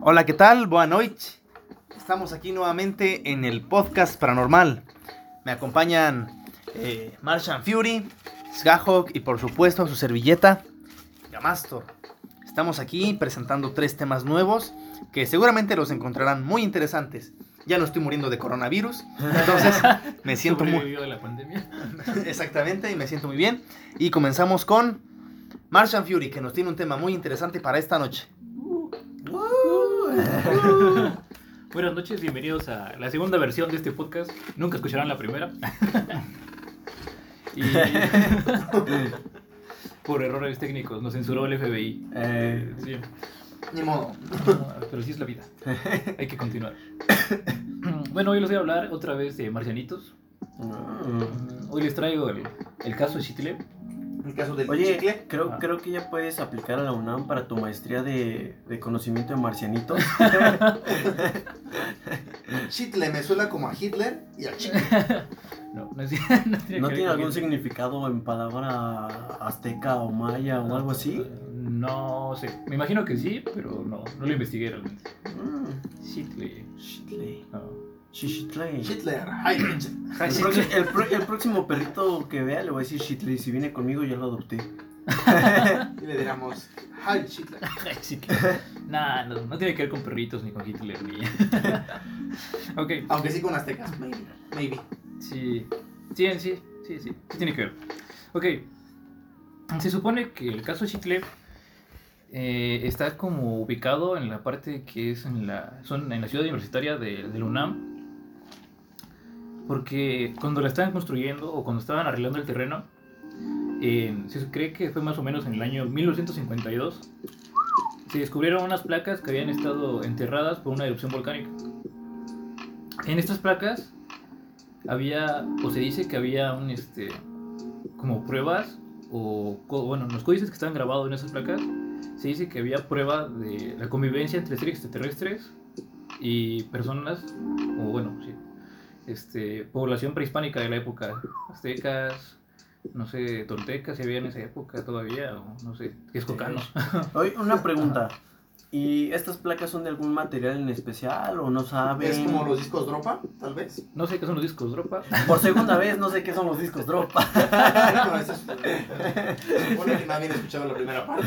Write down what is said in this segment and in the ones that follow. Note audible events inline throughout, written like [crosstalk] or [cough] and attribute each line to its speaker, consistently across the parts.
Speaker 1: Hola, ¿qué tal? Buenas noches. Estamos aquí nuevamente en el podcast paranormal. Me acompañan eh, Martian Fury, Sgahawk y por supuesto su servilleta, Gamastor. Estamos aquí presentando tres temas nuevos que seguramente los encontrarán muy interesantes. Ya no estoy muriendo de coronavirus, entonces [laughs] me siento muy...
Speaker 2: De la pandemia. [laughs]
Speaker 1: Exactamente, y me siento muy bien. Y comenzamos con Martian Fury, que nos tiene un tema muy interesante para esta noche. [laughs]
Speaker 2: Buenas noches, bienvenidos a la segunda versión de este podcast. Nunca escucharán la primera. [laughs] y [laughs] por errores técnicos nos censuró el FBI.
Speaker 3: Eh,
Speaker 2: Sí,
Speaker 1: Ni modo.
Speaker 2: pero sí es la vida. Hay que continuar. [clears throat] Bueno, hoy les voy a hablar otra vez de marcianitos.
Speaker 3: mm.
Speaker 2: Hoy les traigo el, el caso de Chitle.
Speaker 1: El caso del
Speaker 3: Oye,
Speaker 1: chicle.
Speaker 3: creo,
Speaker 2: Ah.
Speaker 3: creo que ya puedes aplicar a la UNAM para tu maestría de, de conocimiento de marcianitos. [laughs]
Speaker 1: Chitle me suena como a Hitler y a chicle. [laughs]
Speaker 2: No, no, es- [laughs] no tiene,
Speaker 3: ¿No
Speaker 2: que ver
Speaker 3: tiene algún significado en palabra azteca o maya o algo así?
Speaker 2: No sé. Me imagino que sí, pero no, no lo investigué realmente.
Speaker 3: Mm.
Speaker 2: No.
Speaker 1: Hitler. Ay, pinche.
Speaker 3: El, proxi- el pro- el próximo perrito que vea le voy a decir Shitle. Y si viene conmigo ya lo adopté. [laughs]
Speaker 1: Y le diríamos, Hi, Hitler. [laughs]
Speaker 2: Nah, no, no tiene que ver con perritos ni con Hitler ni. [laughs] ok,
Speaker 1: Aunque sí con aztecas, maybe. Maybe.
Speaker 2: sí. Sí, sí, sí, sí. Sí tiene que ver. Ok. Se supone que el caso Chitle eh, está como ubicado en la parte que es en la, son en la ciudad universitaria de, del UNAM. Porque cuando la estaban construyendo o cuando estaban arreglando el terreno, eh, se cree que fue más o menos en el año 1952, se descubrieron unas placas que habían estado enterradas por una erupción volcánica. En estas placas había, o se dice que había un, este, como pruebas, o, bueno, los códices que estaban grabados en esas placas, se dice que había prueba de la convivencia entre seres extraterrestres y personas, o bueno, sí, este, población prehispánica de la época, aztecas, no sé, toltecas si había en esa época todavía, o no sé, texcocanos. [laughs]
Speaker 3: Oye, una pregunta. ¿Y estas placas son de algún material en especial o no saben?
Speaker 1: Es como los discos Dropa, tal vez.
Speaker 2: No sé qué son los discos Dropa. [laughs]
Speaker 3: Por segunda vez no sé qué son los discos dropa. [laughs]
Speaker 1: No, eso es- Se supone que nadie escuchaba la primera parte.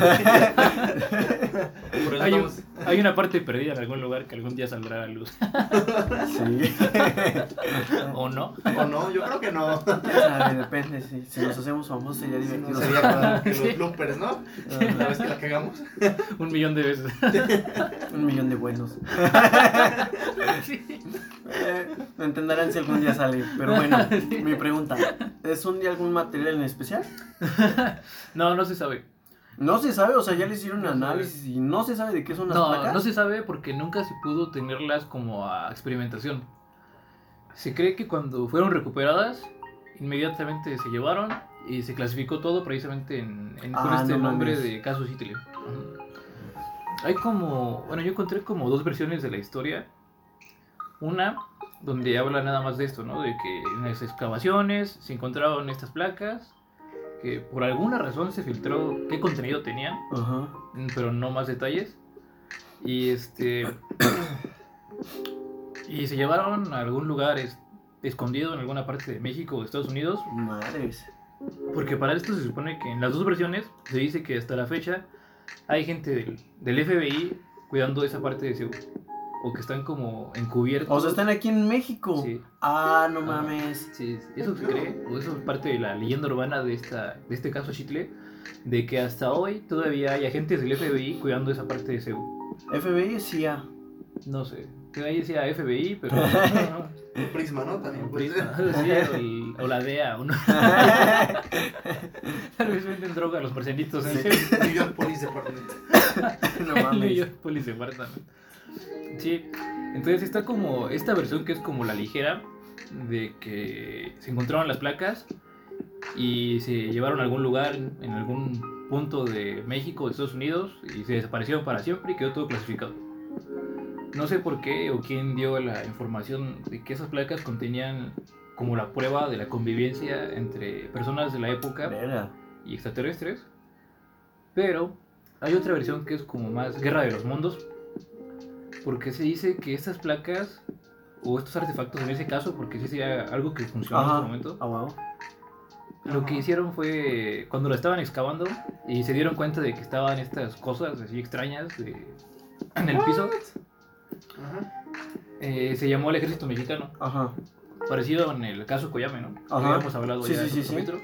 Speaker 1: Por eso estamos-
Speaker 2: hay una parte perdida en algún lugar que algún día saldrá a la luz.
Speaker 3: Sí.
Speaker 2: ¿O no?
Speaker 1: O no, yo creo que no.
Speaker 3: Sabe, depende. Si, si nos hacemos famosos sería divertido.
Speaker 1: sería como que los [laughs] bloopers, ¿no? La vez que la cagamos.
Speaker 2: Un millón de veces. [laughs]
Speaker 3: Un millón de buenos. [laughs]
Speaker 2: Sí.
Speaker 3: Eh, entenderán si algún día sale. Pero bueno, mi pregunta: ¿es un de algún material en especial?
Speaker 2: No, no se sabe.
Speaker 3: No se sabe, o sea, ya le hicieron un análisis y no se sabe de qué son las
Speaker 2: No,
Speaker 3: placas.
Speaker 2: no se sabe porque nunca se pudo tenerlas como a experimentación. Se cree que cuando fueron recuperadas, inmediatamente se llevaron y se clasificó todo precisamente en, en- con
Speaker 3: Ah,
Speaker 2: este
Speaker 3: no
Speaker 2: nombre
Speaker 3: mames.
Speaker 2: de caso Hitler. Hay como, bueno, yo encontré como dos versiones de la historia. Una donde habla nada más de esto, ¿no? De que en las excavaciones se encontraron estas placas, que por alguna razón se filtró qué contenido tenían pero no más detalles. Y este. y se llevaron a algún lugar es- escondido en alguna parte de México o de Estados Unidos.
Speaker 3: Madres.
Speaker 2: Porque para esto se supone que en las dos versiones se dice que hasta la fecha hay gente del, del FBI cuidando esa parte de. O que están como encubiertos.
Speaker 3: O sea, están aquí en México.
Speaker 2: Sí.
Speaker 3: Ah, no
Speaker 2: Ah.
Speaker 3: mames.
Speaker 2: Sí, eso se cree, o eso es parte de la leyenda urbana de, esta, de este caso Chitle, de que hasta hoy todavía hay agentes del FBI cuidando esa parte de Seúl.
Speaker 3: FBI CIA.
Speaker 2: No sé. Que ahí decía FBI, pero. [laughs]
Speaker 1: El prisma, ¿no? También.
Speaker 2: Un
Speaker 1: pues.
Speaker 2: prisma, sí, o, el- o la DEA, o no. [laughs] Tal vez venden droga a los marcianitos en serio.
Speaker 1: New York Police Department. [laughs]
Speaker 3: no
Speaker 2: New
Speaker 3: mames.
Speaker 2: York Police Department. Sí, entonces está como esta versión que es como la ligera de que se encontraron las placas y se llevaron a algún lugar en algún punto de México de Estados Unidos y se desaparecieron para siempre y quedó todo clasificado. No sé por qué o quién dio la información de que esas placas contenían como la prueba de la convivencia entre personas de la época
Speaker 3: Verga.
Speaker 2: y extraterrestres. Pero hay otra versión que es como más Guerra de los Mundos. Porque se dice que estas placas o estos artefactos en ese caso, porque sí sería algo que funcionó en
Speaker 3: Ajá.
Speaker 2: ese momento,
Speaker 3: Ah, huevo.
Speaker 2: lo que hicieron fue cuando lo estaban excavando y se dieron cuenta de que estaban estas cosas así extrañas de- en el piso, eh, se llamó al ejército mexicano,
Speaker 3: Ajá.
Speaker 2: parecido en el caso Coyame, ¿no? Que
Speaker 3: Ajá.
Speaker 2: habíamos hablado
Speaker 3: Sí,
Speaker 2: ya
Speaker 3: sí,
Speaker 2: en
Speaker 3: sí,
Speaker 2: otro.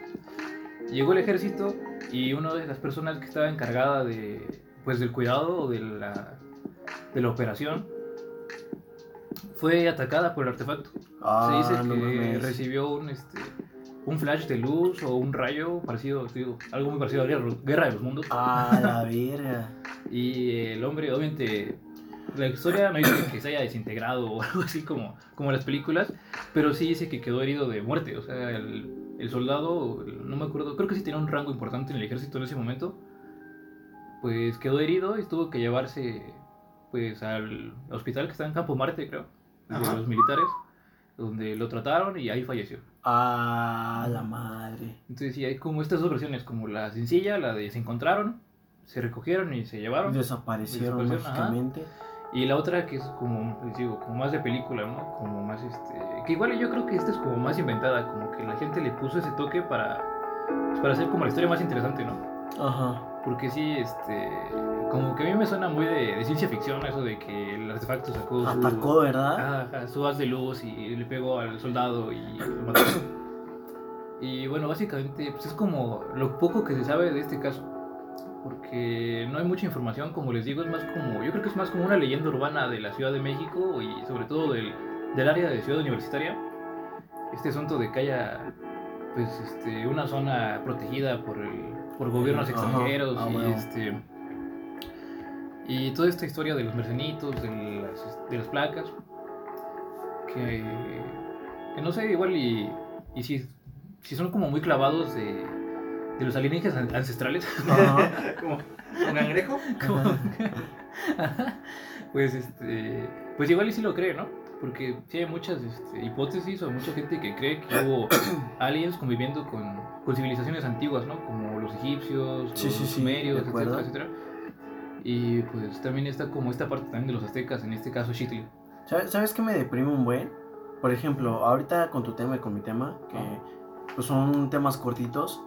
Speaker 2: Llegó el ejército y una de las personas que estaba encargada de, pues, del cuidado de la, de la operación fue atacada por el artefacto.
Speaker 3: Ah,
Speaker 2: Se dice
Speaker 3: no
Speaker 2: que
Speaker 3: mames.
Speaker 2: recibió un, este, un flash de luz o un rayo parecido, digo, algo muy parecido a Guerra, Guerra de los Mundos.
Speaker 3: Ah, la [laughs] verga.
Speaker 2: Y el hombre, obviamente, la historia no dice que se haya desintegrado o [laughs] algo así como, como las películas, pero sí dice que quedó herido de muerte. O sea, el, el soldado, no me acuerdo, creo que sí tenía un rango importante en el ejército en ese momento, pues quedó herido y tuvo que llevarse pues al hospital que está en Campo Marte, creo, de los militares, donde lo trataron y ahí falleció.
Speaker 3: Ah, la madre.
Speaker 2: Entonces sí, hay como estas dos versiones, como la sencilla, la de se encontraron, se recogieron y se llevaron.
Speaker 3: Desaparecieron
Speaker 2: Desaparecieron, ajá. Y la otra que es como, les digo, como más de película, ¿no? Como más este... Que igual yo creo que esta es como más inventada, como que la gente le puso ese toque para, pues, para hacer como la historia más interesante, ¿no?
Speaker 3: Ajá.
Speaker 2: Porque sí, este... Como que a mí me suena muy de, de ciencia ficción eso de que el artefacto sacó su...
Speaker 3: Atacó, ¿verdad?
Speaker 2: Ajá, ajá, su haz de luz y le pegó al soldado y lo mató. [coughs] Y bueno, básicamente pues es como lo poco que se sabe de este caso. Porque no hay mucha información, como les digo, es más como, yo creo que es más como una leyenda urbana de la Ciudad de México y sobre todo del, del área de Ciudad Universitaria. Este asunto de que haya pues este, una zona protegida por, el, por gobiernos
Speaker 3: Ajá,
Speaker 2: extranjeros
Speaker 3: ah,
Speaker 2: y
Speaker 3: bueno.
Speaker 2: este y toda esta historia de los mercenitos, de las, de las placas, que, que no sé, igual y, y si, si son como muy clavados de, de los alienígenas an- ancestrales, [laughs] como,
Speaker 1: ¿Un cangrejo?
Speaker 2: como- [laughs] pues este, pues igual y sí lo cree, ¿no? Porque sí hay muchas este, hipótesis o mucha gente que cree que hubo [coughs] aliens conviviendo con, con civilizaciones antiguas, ¿no? Como los egipcios,
Speaker 3: Sí,
Speaker 2: los
Speaker 3: sí, sí,
Speaker 2: sumerios,
Speaker 3: acuerdo.
Speaker 2: etcétera, etcétera. Y pues también está como esta parte también de los aztecas, en este caso Xitli.
Speaker 3: ¿Sabes, ¿Sabes qué me deprime un buen? Por ejemplo, ahorita con tu tema y con mi tema, que pues son temas cortitos,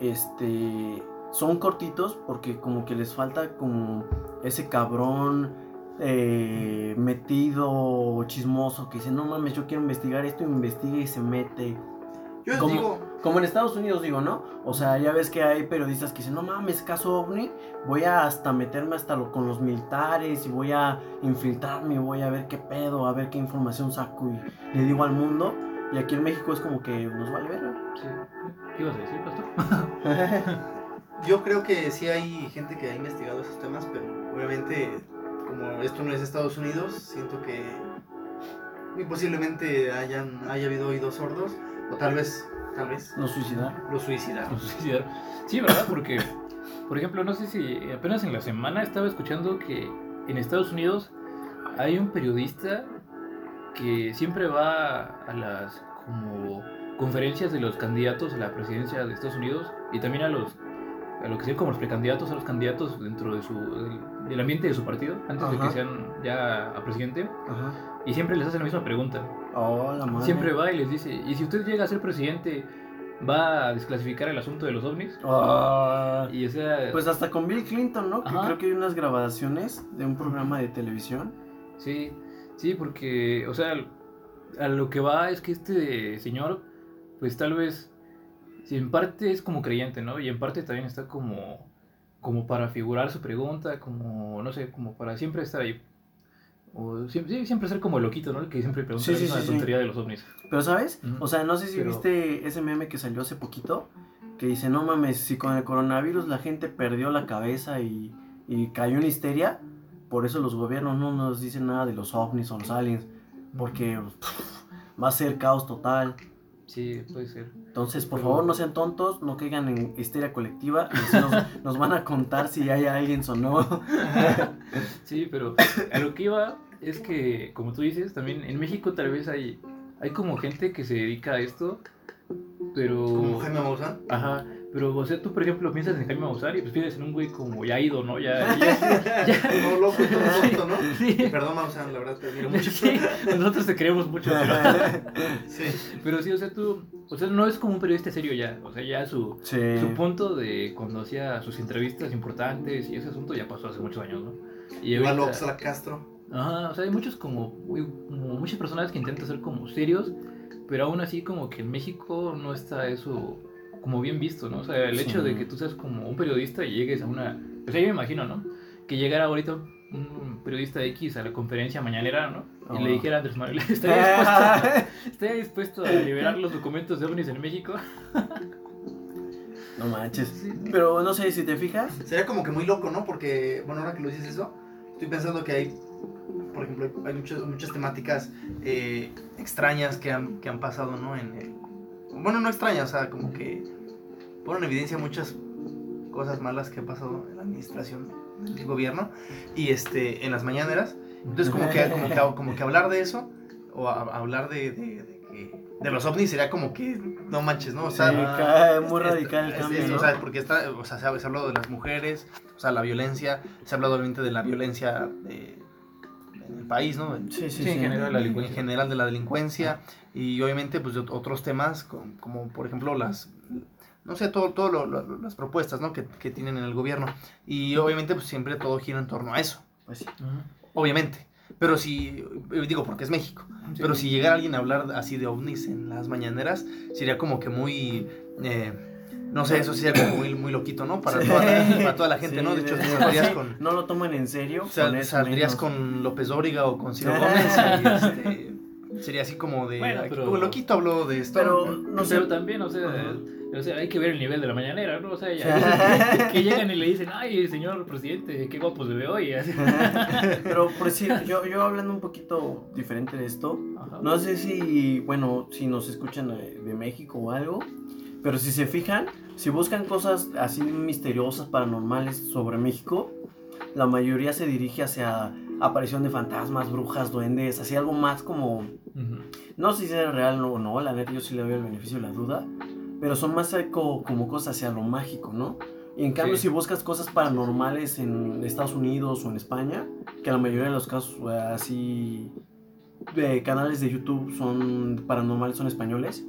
Speaker 3: este, son cortitos porque como que les falta como ese cabrón eh, metido, chismoso, que dice, no mames, yo quiero investigar esto, investiga y se mete.
Speaker 1: Yo
Speaker 3: ¿Cómo?
Speaker 1: digo,
Speaker 3: Como en Estados Unidos digo, ¿no? O sea, ya ves que hay periodistas que dicen, no mames, caso ovni, voy a hasta meterme hasta lo, con los militares y voy a infiltrarme, voy a ver qué pedo, a ver qué información saco y le digo al mundo. Y aquí en México es como que nos vale ver.
Speaker 2: Sí. ¿Qué ibas a decir, pastor? [laughs]
Speaker 1: yo creo que sí hay gente que ha investigado esos temas, pero obviamente, como esto no es Estados Unidos, siento que muy posiblemente hayan, haya habido oídos sordos, o tal vez, tal vez,
Speaker 3: Nos suicidaron.
Speaker 1: lo suicidaron.
Speaker 2: Los suicidaron. Sí, ¿verdad? Porque, por ejemplo, no sé si apenas en la semana estaba escuchando que en Estados Unidos hay un periodista que siempre va a las como conferencias de los candidatos a la presidencia de Estados Unidos y también a los a lo que sean como los precandidatos a los candidatos dentro de su del ambiente de su partido antes de que sean ya a presidente
Speaker 3: Ajá.
Speaker 2: y siempre les hace la misma pregunta
Speaker 3: Oh, la madre.
Speaker 2: Siempre va y les dice, y si usted llega a ser presidente, va a desclasificar el asunto de los ovnis.
Speaker 3: Ah,
Speaker 2: Y o sea,
Speaker 3: pues hasta con Bill Clinton, ¿no? Que creo que hay unas grabaciones de un programa de televisión.
Speaker 2: sí, sí, porque, o sea, a lo que va es que este señor, pues tal vez, si en parte es como creyente, ¿no? Y en parte también está como, como para figurar su pregunta, como, no sé, como para siempre estar ahí. O siempre, siempre ser como el loquito, ¿no? El que siempre pregunta
Speaker 3: Sí,
Speaker 2: la
Speaker 3: sí,
Speaker 2: misma
Speaker 3: sí,
Speaker 2: tontería de los ovnis.
Speaker 3: Pero, ¿sabes?
Speaker 2: Ujú.
Speaker 3: O sea, no sé si
Speaker 2: Pero-
Speaker 3: viste ese meme que salió hace poquito, que dice, no mames, si con el coronavirus la gente perdió la cabeza y, y cayó en histeria, por eso los gobiernos no nos dicen nada de los ovnis o los aliens, porque pff, va a ser caos total.
Speaker 2: Sí, puede ser.
Speaker 3: Entonces, por
Speaker 2: Pero-
Speaker 3: favor, no sean tontos, no caigan en histeria colectiva, nos, [laughs] nos van a contar si hay aliens o no. [laughs]
Speaker 2: Sí, pero a lo que iba es que, como tú dices, también en México tal vez hay, hay como gente que se dedica a esto, pero...
Speaker 1: Como Jaime Maussan.
Speaker 2: Ajá, Pero, o sea, tú, por ejemplo, piensas en Jaime Maussan y pues piensas en un güey como ya ido, ¿no? Ya, ya, ya. [laughs]
Speaker 1: No, loco, todo tonto, ¿no?
Speaker 2: Sí.
Speaker 1: Perdón, Maussan, la verdad te admiro mucho.
Speaker 2: Sí, nosotros te creemos mucho. Pero, [laughs]
Speaker 1: Sí.
Speaker 2: pero sí, o sea, tú, o sea, no es como un periodista serio ya. O sea, ya su,
Speaker 3: Sí.
Speaker 2: su punto de cuando hacía sus entrevistas importantes y ese asunto ya pasó hace muchos años, ¿no? Y
Speaker 1: Igual
Speaker 2: ahorita-
Speaker 1: Oxla Castro.
Speaker 2: Ajá, o sea, hay muchos como, como muchas personas que intentan ser como serios, pero aún así como que en México no está eso como bien visto, ¿no? O sea, el
Speaker 3: Sí.
Speaker 2: hecho de que tú seas como un periodista y llegues a una... O sea, yo me imagino, ¿no? Que llegara ahorita un periodista X a la conferencia mañanera, ¿no? Y
Speaker 3: Ah.
Speaker 2: le dijera a Andrés Manuel, [laughs] ¿estaría dispuesto, [laughs] estaría dispuesto a liberar los documentos de ovnis en México?
Speaker 3: No manches.
Speaker 2: Sí.
Speaker 3: Pero no sé si te fijas.
Speaker 1: Sería como que muy loco, ¿no? Porque, bueno, ahora que lo dices eso, estoy pensando que hay, por ejemplo, hay muchas, muchas temáticas eh, extrañas que han, que han pasado, ¿no? En el- bueno, no extrañas, o sea, como que ponen en evidencia muchas cosas malas que han pasado en la administración del gobierno y este en las mañaneras. Entonces, como que, como que, como que hablar de eso o a- hablar de, de, de que- de los ovnis sería como que no manches, ¿no? O sea,
Speaker 3: Sí, cae muy radical el cambio,
Speaker 1: es-
Speaker 3: ¿no?
Speaker 1: O sea, porque está, o sea, se ha, se ha hablado de las mujeres, o sea, la violencia, se ha hablado obviamente de la violencia de- en el país, ¿no? En,
Speaker 3: Sí, sí,
Speaker 2: Sí,
Speaker 3: sí.
Speaker 2: en general. la
Speaker 1: en
Speaker 2: delincuencia.
Speaker 1: general de la delincuencia y obviamente pues otros temas como, como, por ejemplo las no sé todo todo lo- lo- las propuestas ¿no? que, que tienen en el gobierno y obviamente pues siempre todo gira en torno a eso
Speaker 3: Pues sí.
Speaker 1: Obviamente pero si eh, digo porque es México
Speaker 2: Sí.
Speaker 1: pero si llegara alguien a hablar así de ovnis en las mañaneras, sería como que muy... eh, no sé, eso sería como muy, muy loquito, ¿no? Para,
Speaker 3: Sí.
Speaker 1: toda, la, para toda la gente,
Speaker 3: Sí,
Speaker 1: ¿no? De hecho,
Speaker 3: sí,
Speaker 1: saldrías
Speaker 3: sí.
Speaker 1: con,
Speaker 3: No lo toman en serio.
Speaker 1: sal-
Speaker 3: con eso
Speaker 1: saldrías
Speaker 3: menos.
Speaker 1: con López Dóriga o con Ciro [laughs] Gómez y este, sería así como de...
Speaker 2: Bueno,
Speaker 1: "Ay,
Speaker 2: pero-
Speaker 1: como loquito habló de esto.
Speaker 3: Pero no sé.
Speaker 2: Pero también, o sea. O sea, hay que ver el nivel de la mañanera, ¿no? O sea, ya, [laughs] que llegan y le dicen, ay, señor presidente, qué guapo se ve hoy. [laughs]
Speaker 3: Pero por decir, [laughs] yo, yo hablando un poquito diferente de esto,
Speaker 2: Ajá.
Speaker 3: no sé si, bueno, si nos escuchan de, México o algo, pero si se fijan, si buscan cosas así misteriosas, paranormales sobre México, la mayoría se dirige hacia aparición de fantasmas, brujas, duendes, así algo más como,
Speaker 2: Ujú.
Speaker 3: no sé si es real o no, la neta yo sí le doy el beneficio de la duda, pero son más eh, co- como cosas hacia lo mágico, ¿no? Y en cambio,
Speaker 2: Sí.
Speaker 3: si buscas cosas paranormales en Estados Unidos o en España, que la mayoría de los casos así de canales de YouTube son paranormales, son españoles,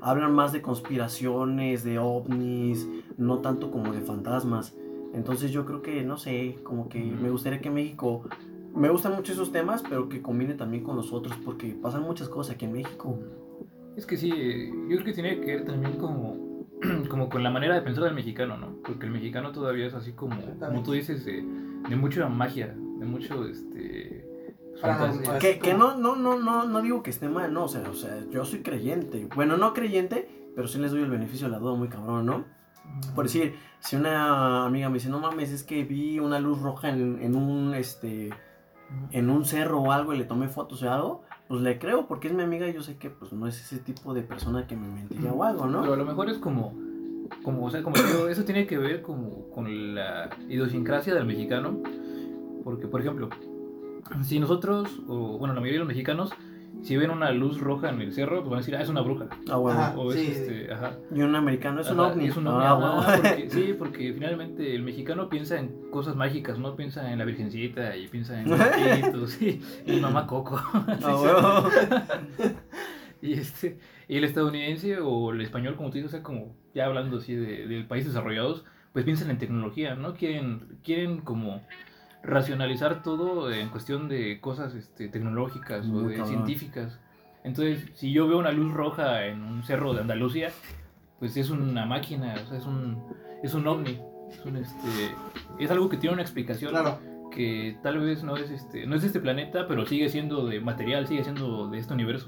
Speaker 3: hablan más de conspiraciones, de ovnis, no tanto como de fantasmas. Entonces yo creo que, no sé, como que me gustaría que México... Me gustan mucho esos temas, pero que combine también con los otros, porque pasan muchas cosas aquí en México.
Speaker 2: Es que sí, yo creo que tiene que ver también como, [clears throat] como con la manera de pensar del mexicano, ¿no? Porque el mexicano todavía es así como, como tú dices, de, de mucha magia, de mucho, este... Fantasía.
Speaker 3: Que, que no, no, no, no, no digo que esté mal, no, o sea, o sea, yo soy creyente. Bueno, no creyente, pero sí les doy el beneficio de la duda muy cabrón, ¿no? Por decir, si una amiga me dice, no mames, es que vi una luz roja en, en un, este, en un cerro o algo y le tomé fotos o algo, pues le creo porque es mi amiga y yo sé que pues no es ese tipo de persona que me mentiría o algo,
Speaker 2: Pero a
Speaker 3: ¿no?
Speaker 2: lo mejor es como, como o sea, como digo, eso tiene que ver como con la idiosincrasia del mexicano. Porque, por ejemplo, si nosotros, o bueno, la mayoría de los mexicanos, si ven una luz roja en el cerro, pues van a decir, ah, es una bruja.
Speaker 3: Ah, bueno.
Speaker 1: Ajá.
Speaker 2: O es
Speaker 1: sí,
Speaker 2: este, ajá.
Speaker 3: Y un americano es un ovni.
Speaker 2: es un ovni,
Speaker 3: Ah,
Speaker 2: ajá,
Speaker 3: bueno.
Speaker 2: porque- [laughs] sí, porque finalmente el mexicano piensa en cosas mágicas, no piensa en la virgencita y piensa en los [laughs] espíritus y, y mamá Coco.
Speaker 3: Ah, [laughs] bueno.
Speaker 2: Y, este, y el estadounidense o el español, como tú dices, o sea, como ya hablando así de, de países desarrollados, pues piensan en tecnología, ¿no? Quieren, quieren como racionalizar todo en cuestión de cosas este, tecnológicas o de
Speaker 3: cabrón.
Speaker 2: científicas. Entonces, si yo veo una luz roja en un cerro de Andalucía, pues es una máquina, o sea, es un, es un ovni. Es, un, este, es algo que tiene una explicación
Speaker 1: Claro.
Speaker 2: que tal vez no es, este, no es de este planeta, pero sigue siendo de material, sigue siendo de este universo.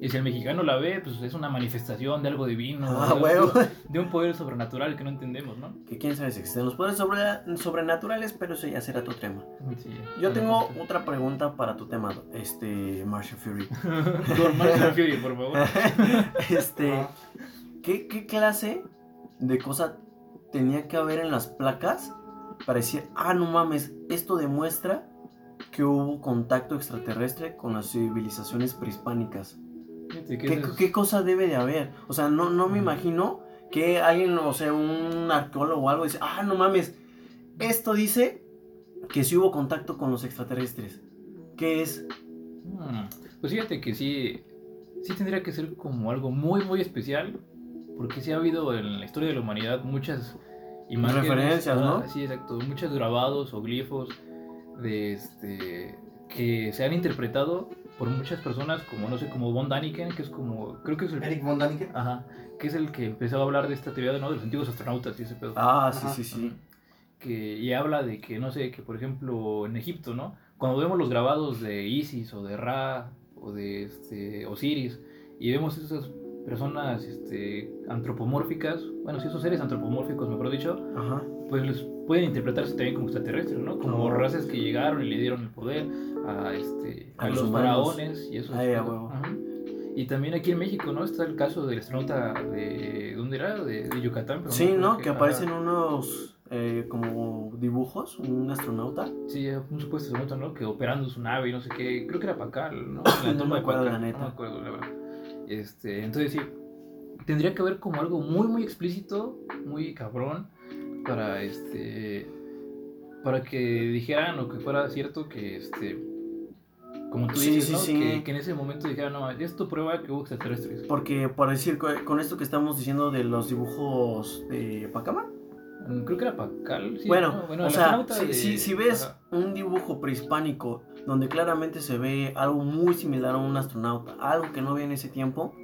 Speaker 2: Y si el mexicano la ve, pues es una manifestación de algo divino,
Speaker 3: Ah,
Speaker 2: de,
Speaker 3: huevo.
Speaker 2: de un poder sobrenatural que no entendemos, ¿no?
Speaker 3: Que quién sabe si existen los poderes sobre- sobrenaturales, pero eso ya será tu tema.
Speaker 2: Sí,
Speaker 3: Yo tengo otra pregunta para tu tema, este, Marshall Fury. [laughs]
Speaker 2: Don Marshall Fury, por favor. [laughs]
Speaker 3: este. ¿qué, ¿qué clase de cosa tenía que haber en las placas para decir, ah, no mames, esto demuestra que hubo contacto extraterrestre con las civilizaciones prehispánicas? ¿Qué, cosa debe de haber? O sea, no, no me imagino que alguien, o sea, un arqueólogo o algo dice, ah, no mames, esto dice que sí hubo contacto con los extraterrestres. ¿Qué es?
Speaker 2: Mm, Pues fíjate que sí, sí tendría que ser como algo muy, muy especial, porque sí ha habido en la historia de la humanidad muchas imágenes.
Speaker 3: Referencias, ¿no?
Speaker 2: ah, Sí, exacto, muchos grabados o glifos de este, que se han interpretado por muchas personas, como no sé, como Von Daniken, que es como, creo que es el...
Speaker 1: Eric von Daniken.
Speaker 2: Ajá, que es el que empezó a hablar de esta teoría ¿no? de los antiguos astronautas y ese pedo.
Speaker 3: Ah, sí,
Speaker 1: Ajá.
Speaker 3: sí, sí.
Speaker 2: que, y habla de que, no sé, que por ejemplo en Egipto, ¿no? Cuando vemos los grabados de Isis o de Ra o de este, Osiris y vemos esas personas este, antropomórficas, bueno, sí, esos seres antropomórficos, mejor dicho,
Speaker 3: Ajá.
Speaker 2: Pues les pueden interpretarse también como extraterrestres, ¿no? Como razas que llegaron y le dieron el poder a, este,
Speaker 3: A
Speaker 2: a,
Speaker 3: los
Speaker 2: los, faraones y eso. Y también aquí en México, ¿no? Está el caso del astronauta de... ¿Dónde era? De, de Yucatán. pero
Speaker 3: Sí, ¿no? Que
Speaker 2: ajá.
Speaker 3: aparecen unos eh, como dibujos, un astronauta.
Speaker 2: Sí, un supuesto astronauta, ¿no? Que operando su nave y no sé qué. Creo que era Pacal, ¿no? [clears throat]
Speaker 3: No me
Speaker 2: de
Speaker 3: acuerdo, la neta.
Speaker 2: No me acuerdo, la verdad. Este, entonces sí, tendría que haber como algo muy, muy explícito, muy cabrón, para este. Para que dijeran o que fuera cierto que este. Como tú dices,
Speaker 3: sí,
Speaker 2: ¿no?
Speaker 3: sí.
Speaker 2: Que, que en ese momento dijeran, no, esto prueba que hubo extraterrestres.
Speaker 3: Porque, por decir, co- con esto que estamos diciendo de los dibujos de Pacama.
Speaker 2: Mm, Creo que era Pacal.
Speaker 3: Bueno,
Speaker 2: ¿no?
Speaker 3: o sea, si,
Speaker 2: de-
Speaker 3: si- si ves
Speaker 2: Ajá.
Speaker 3: un dibujo prehispánico donde claramente se ve algo muy similar a un astronauta, algo que no había en ese tiempo,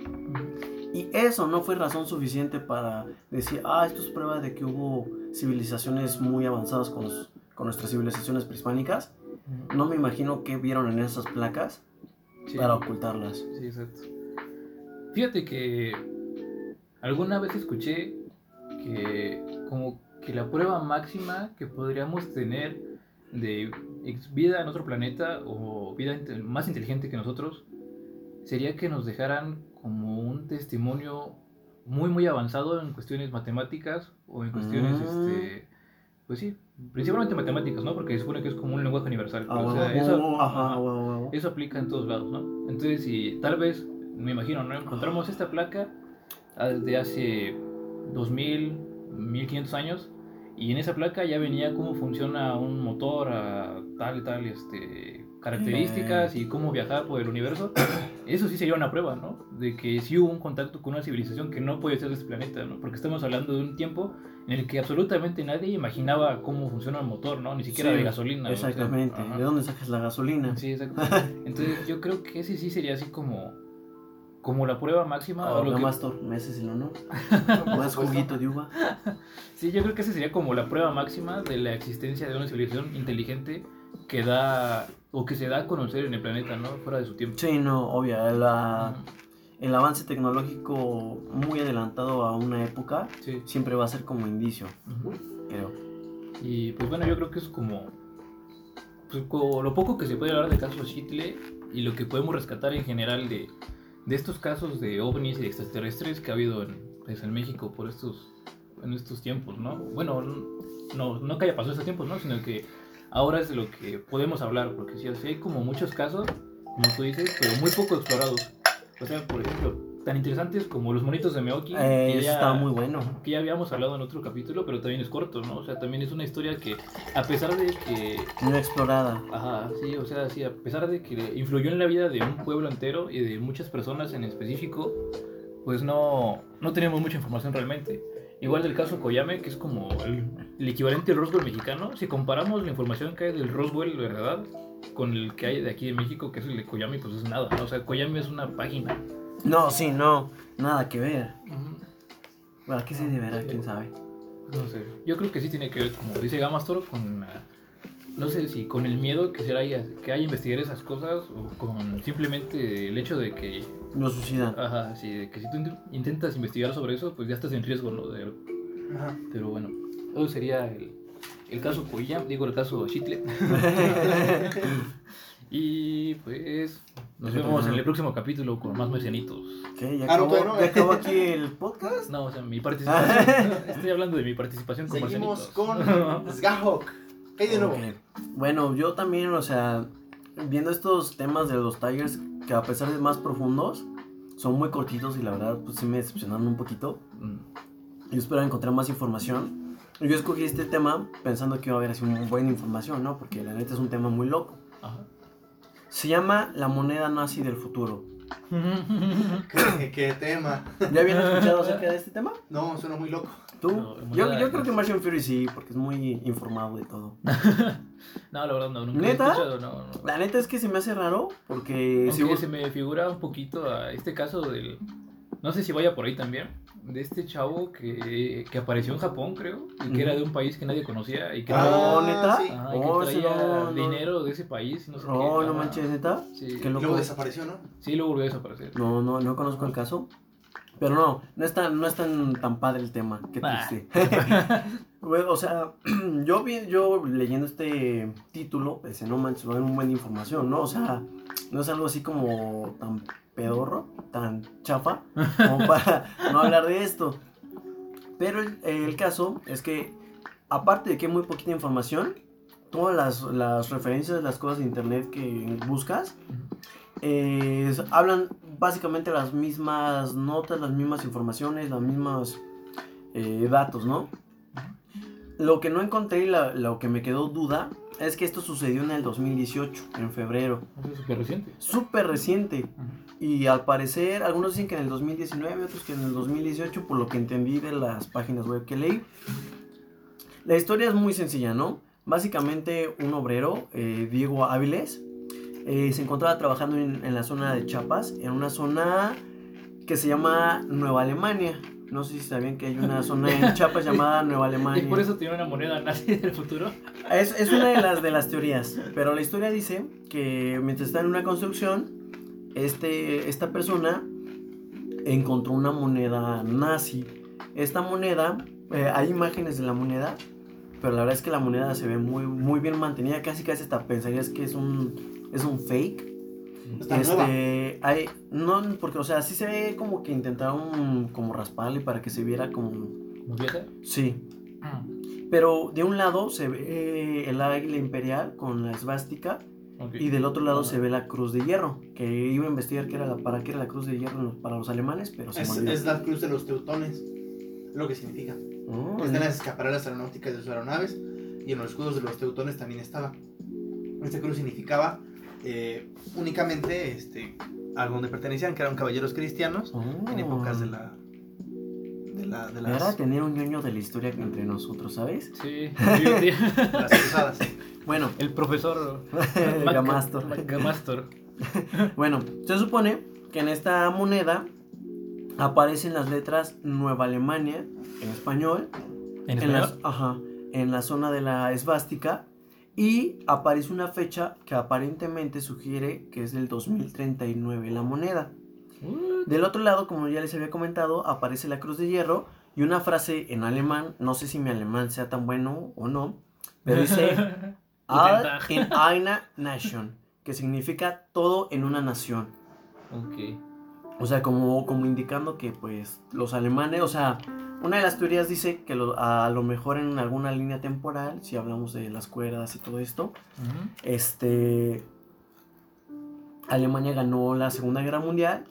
Speaker 3: y eso no fue razón suficiente para decir, ah, esto es prueba de que hubo civilizaciones muy avanzadas con, los- con nuestras civilizaciones prehispánicas, no me imagino qué vieron en esas placas
Speaker 2: Sí.
Speaker 3: para ocultarlas.
Speaker 2: Sí, exacto. Fíjate que alguna vez escuché que como que la prueba máxima que podríamos tener de vida en otro planeta o vida más inteligente que nosotros sería que nos dejaran como un testimonio muy muy avanzado en cuestiones matemáticas o en cuestiones
Speaker 3: Mm.
Speaker 2: este pues sí principalmente matemáticas no porque se supone que es como un lenguaje universal
Speaker 3: Ah,
Speaker 2: o eso-. Eso aplica en todos lados, ¿no? Entonces, si tal vez, me imagino, ¿no? Encontramos esta placa ah, desde hace 2000, 1500 años y en esa placa ya venía cómo funciona un motor a tal y tal este, características y cómo viajar por el universo. Eso sí sería una prueba, ¿no? De que sí hubo un contacto con una civilización que no puede ser de este planeta, ¿no? Porque estamos hablando de un tiempo en el que absolutamente nadie imaginaba cómo funciona un motor, ¿no? Ni siquiera
Speaker 3: Sí,
Speaker 2: de gasolina. ¿no? O sea,
Speaker 3: Exactamente. ¿De dónde sacas la gasolina?
Speaker 2: Sí, exacto. Entonces yo creo que ese sí sería así como, como la prueba máxima. o lo que-
Speaker 3: Mastor, ¿me haces el honor? ¿Más [laughs] juguito de uva?
Speaker 2: sí, yo creo que ese sería como la prueba máxima de la existencia de una civilización inteligente que da o que se da a conocer en el planeta, ¿no? Fuera de su tiempo.
Speaker 3: Sí, no, obvio. la- el avance tecnológico muy adelantado a una época
Speaker 2: Sí.
Speaker 3: siempre va a ser como indicio,
Speaker 2: Ujú.
Speaker 3: creo.
Speaker 2: Y pues bueno, yo creo que es como pues, co- lo poco que se puede hablar de casos Chitle y lo que podemos rescatar en general de, de estos casos de ovnis y de extraterrestres que ha habido en, pues, en México por estos, en estos tiempos, ¿no? Bueno, no, no que haya pasado estos tiempos, ¿no? Sino que ahora es de lo que podemos hablar, porque sí, sí hay como muchos casos, como tú dices, pero muy poco explorados. O sea, por ejemplo, tan interesantes como los monitos de Meoki,
Speaker 3: Eh,
Speaker 2: que
Speaker 3: eso
Speaker 2: ya-
Speaker 3: está muy bueno.
Speaker 2: que ya habíamos hablado en otro capítulo, pero también es corto, ¿no? O sea, también es una historia que, a pesar de que,
Speaker 3: Muy explorada.
Speaker 2: ajá, sí, o sea, sí, a pesar de que influyó en la vida de un pueblo entero y de muchas personas en específico, pues no, no tenemos mucha información realmente. Igual del caso Koyame, que es como el, el equivalente al Roswell mexicano, si comparamos la información que hay del Roswell, ¿verdad? Con el que hay de aquí en México, que es el de Koyame, pues es nada, ¿no? O sea, Koyame es una página.
Speaker 3: No, sí, no. Nada que ver. Bueno, ¿qué se deberá? ¿Quién sabe?
Speaker 2: No sé. Yo creo que sí tiene que ver, como dice Gamastor, con. ah, no sé si con el miedo que, será, que hay a investigar esas cosas o con simplemente el hecho de que.
Speaker 3: Lo suicidan.
Speaker 2: Ajá, sí, de que si tú int- intentas investigar sobre eso, pues ya estás en riesgo, ¿no? De-
Speaker 1: Ajá.
Speaker 2: pero bueno, eso sería el, el caso Koyam, digo el caso Chitle. [laughs] y pues. Nos vemos en el próximo capítulo con más mercianitos.
Speaker 3: ¿Qué? ¿Ya
Speaker 1: Ah, no,
Speaker 3: acabó,
Speaker 1: no.
Speaker 3: ¿Ya acabó aquí el podcast?
Speaker 2: No, o sea, mi [laughs] participación. estoy hablando de mi participación con
Speaker 1: Seguimos con [laughs] Sgahok. ¿Qué hay de nuevo?
Speaker 3: Ok. Bueno, yo también, o sea, viendo estos temas de los Tigers, que a pesar de más profundos, son muy cortitos y la verdad, pues sí me decepcionaron un poquito.
Speaker 2: Mm.
Speaker 3: Yo espero encontrar más información. Yo escogí este tema pensando que iba a haber así una buena información, ¿no? Porque la neta es un tema muy loco.
Speaker 2: Ajá.
Speaker 3: Se llama la moneda nazi del futuro. [laughs]
Speaker 1: ¿Qué, qué tema?
Speaker 3: ¿Ya habían escuchado [laughs] acerca de este tema?
Speaker 1: No, suena muy loco.
Speaker 3: ¿Tú?
Speaker 2: No,
Speaker 3: yo, creo que Martian Fury sí, porque es muy informado de todo. [laughs]
Speaker 2: No, la verdad no, nunca
Speaker 3: ¿Neta?
Speaker 2: he escuchado, no, no.
Speaker 3: La neta es que se me hace raro porque si
Speaker 2: Aunque
Speaker 3: vos-
Speaker 2: se me figura un poquito a este caso del. No sé si vaya por ahí también. De este chavo que, que apareció en Japón, creo. Y que era de un país que nadie conocía. Y que,
Speaker 3: Ah,
Speaker 2: traía,
Speaker 3: ¿neta?
Speaker 1: sí.
Speaker 2: ajá, y que
Speaker 3: Oh,
Speaker 2: traía
Speaker 3: no, no.
Speaker 2: dinero de ese país. No sé qué.
Speaker 3: Oh, no manches, neta.
Speaker 2: Sí,
Speaker 3: loco.
Speaker 1: luego desapareció, ¿no?
Speaker 2: sí, luego volvió a desaparecer.
Speaker 3: No, no, no conozco el caso. Pero no, no es tan, no es tan, tan padre el tema. Qué triste. [laughs] Bueno, o sea, [clears throat] yo, vi- yo leyendo este título, pensé, no manches, va a haber un buen de información, ¿no? O sea, no es algo así como tan pedorro, tan chafa, [laughs] como para no hablar de esto. Pero el, el caso es que, aparte de que hay muy poquita información, todas las, las referencias las cosas de internet que buscas, eh, hablan básicamente las mismas notas, las mismas informaciones, las mismas eh, datos, ¿no? Lo que no encontré y la- lo que me quedó duda es que esto sucedió en el 2018, en febrero.
Speaker 2: Es súper reciente.
Speaker 3: Súper reciente. Y al parecer, algunos dicen que en el 2019, otros que en el 2018, por lo que entendí de las páginas web que leí. La historia es muy sencilla, ¿no? Básicamente un obrero, eh, Diego Áviles, eh, se encontraba trabajando en, en la zona de Chiapas, en una zona que se llama Nueva Alemania. No sé si sabían que hay una zona [laughs] en Chiapas llamada Nueva Alemania.
Speaker 2: Y por eso tiene una moneda nazi del futuro.
Speaker 3: Es, es una de las, de las teorías, pero la historia dice que mientras está en una construcción, este, esta persona encontró una moneda nazi. Esta moneda, eh, hay imágenes de la moneda, pero la verdad es que la moneda se ve muy, muy bien mantenida, casi casi hasta pensarías que es un, es un fake.
Speaker 1: Está nueva.
Speaker 3: Este, hay, no, porque, o sea, sí se ve como que intentaron como rasparle para que se viera como,
Speaker 2: ¿Muy vieja?
Speaker 3: sí, pero de un lado se ve el águila imperial con la esvástica y del otro lado
Speaker 2: Ah.
Speaker 3: se ve la cruz de hierro, que iba a investigar qué era la, para qué era la cruz de hierro para los alemanes, pero se
Speaker 1: Es,
Speaker 3: me olvidó.
Speaker 1: es la cruz de los teutones. Lo que significa.
Speaker 3: Oh,
Speaker 1: Está en las escaparadas aeronáuticas de sus aeronaves y en los escudos de los teutones también estaba. Esta cruz significaba eh, únicamente este, a donde pertenecían, que eran caballeros cristianos en
Speaker 3: oh.
Speaker 1: épocas de la. de, la, de, las,
Speaker 3: tener un ñoño de la historia entre nosotros, ¿sabes?
Speaker 2: Sí, [laughs]
Speaker 1: las cruzadas.
Speaker 3: Bueno,
Speaker 2: El profesor [laughs]
Speaker 3: Gamastor.
Speaker 2: Gamastor. [laughs]
Speaker 3: Bueno, se supone que en esta moneda aparecen las letras Nueva Alemania en español
Speaker 2: ¿En
Speaker 3: en,
Speaker 2: español?
Speaker 3: las- ajá, en la zona de la esvástica y aparece una fecha que aparentemente sugiere que es del 2039 la moneda. Del otro lado, como ya les había comentado, aparece la cruz de hierro y una frase en alemán, no sé si mi alemán sea tan bueno o no, pero dice [laughs] All in einer Nation, que significa todo en una nación.
Speaker 2: Ok.
Speaker 3: O sea, como, como indicando que pues los alemanes, o sea, una de las teorías dice que lo- a lo mejor en alguna línea temporal, si hablamos de las cuerdas y todo esto, este Alemania ganó la Segunda Guerra Mundial.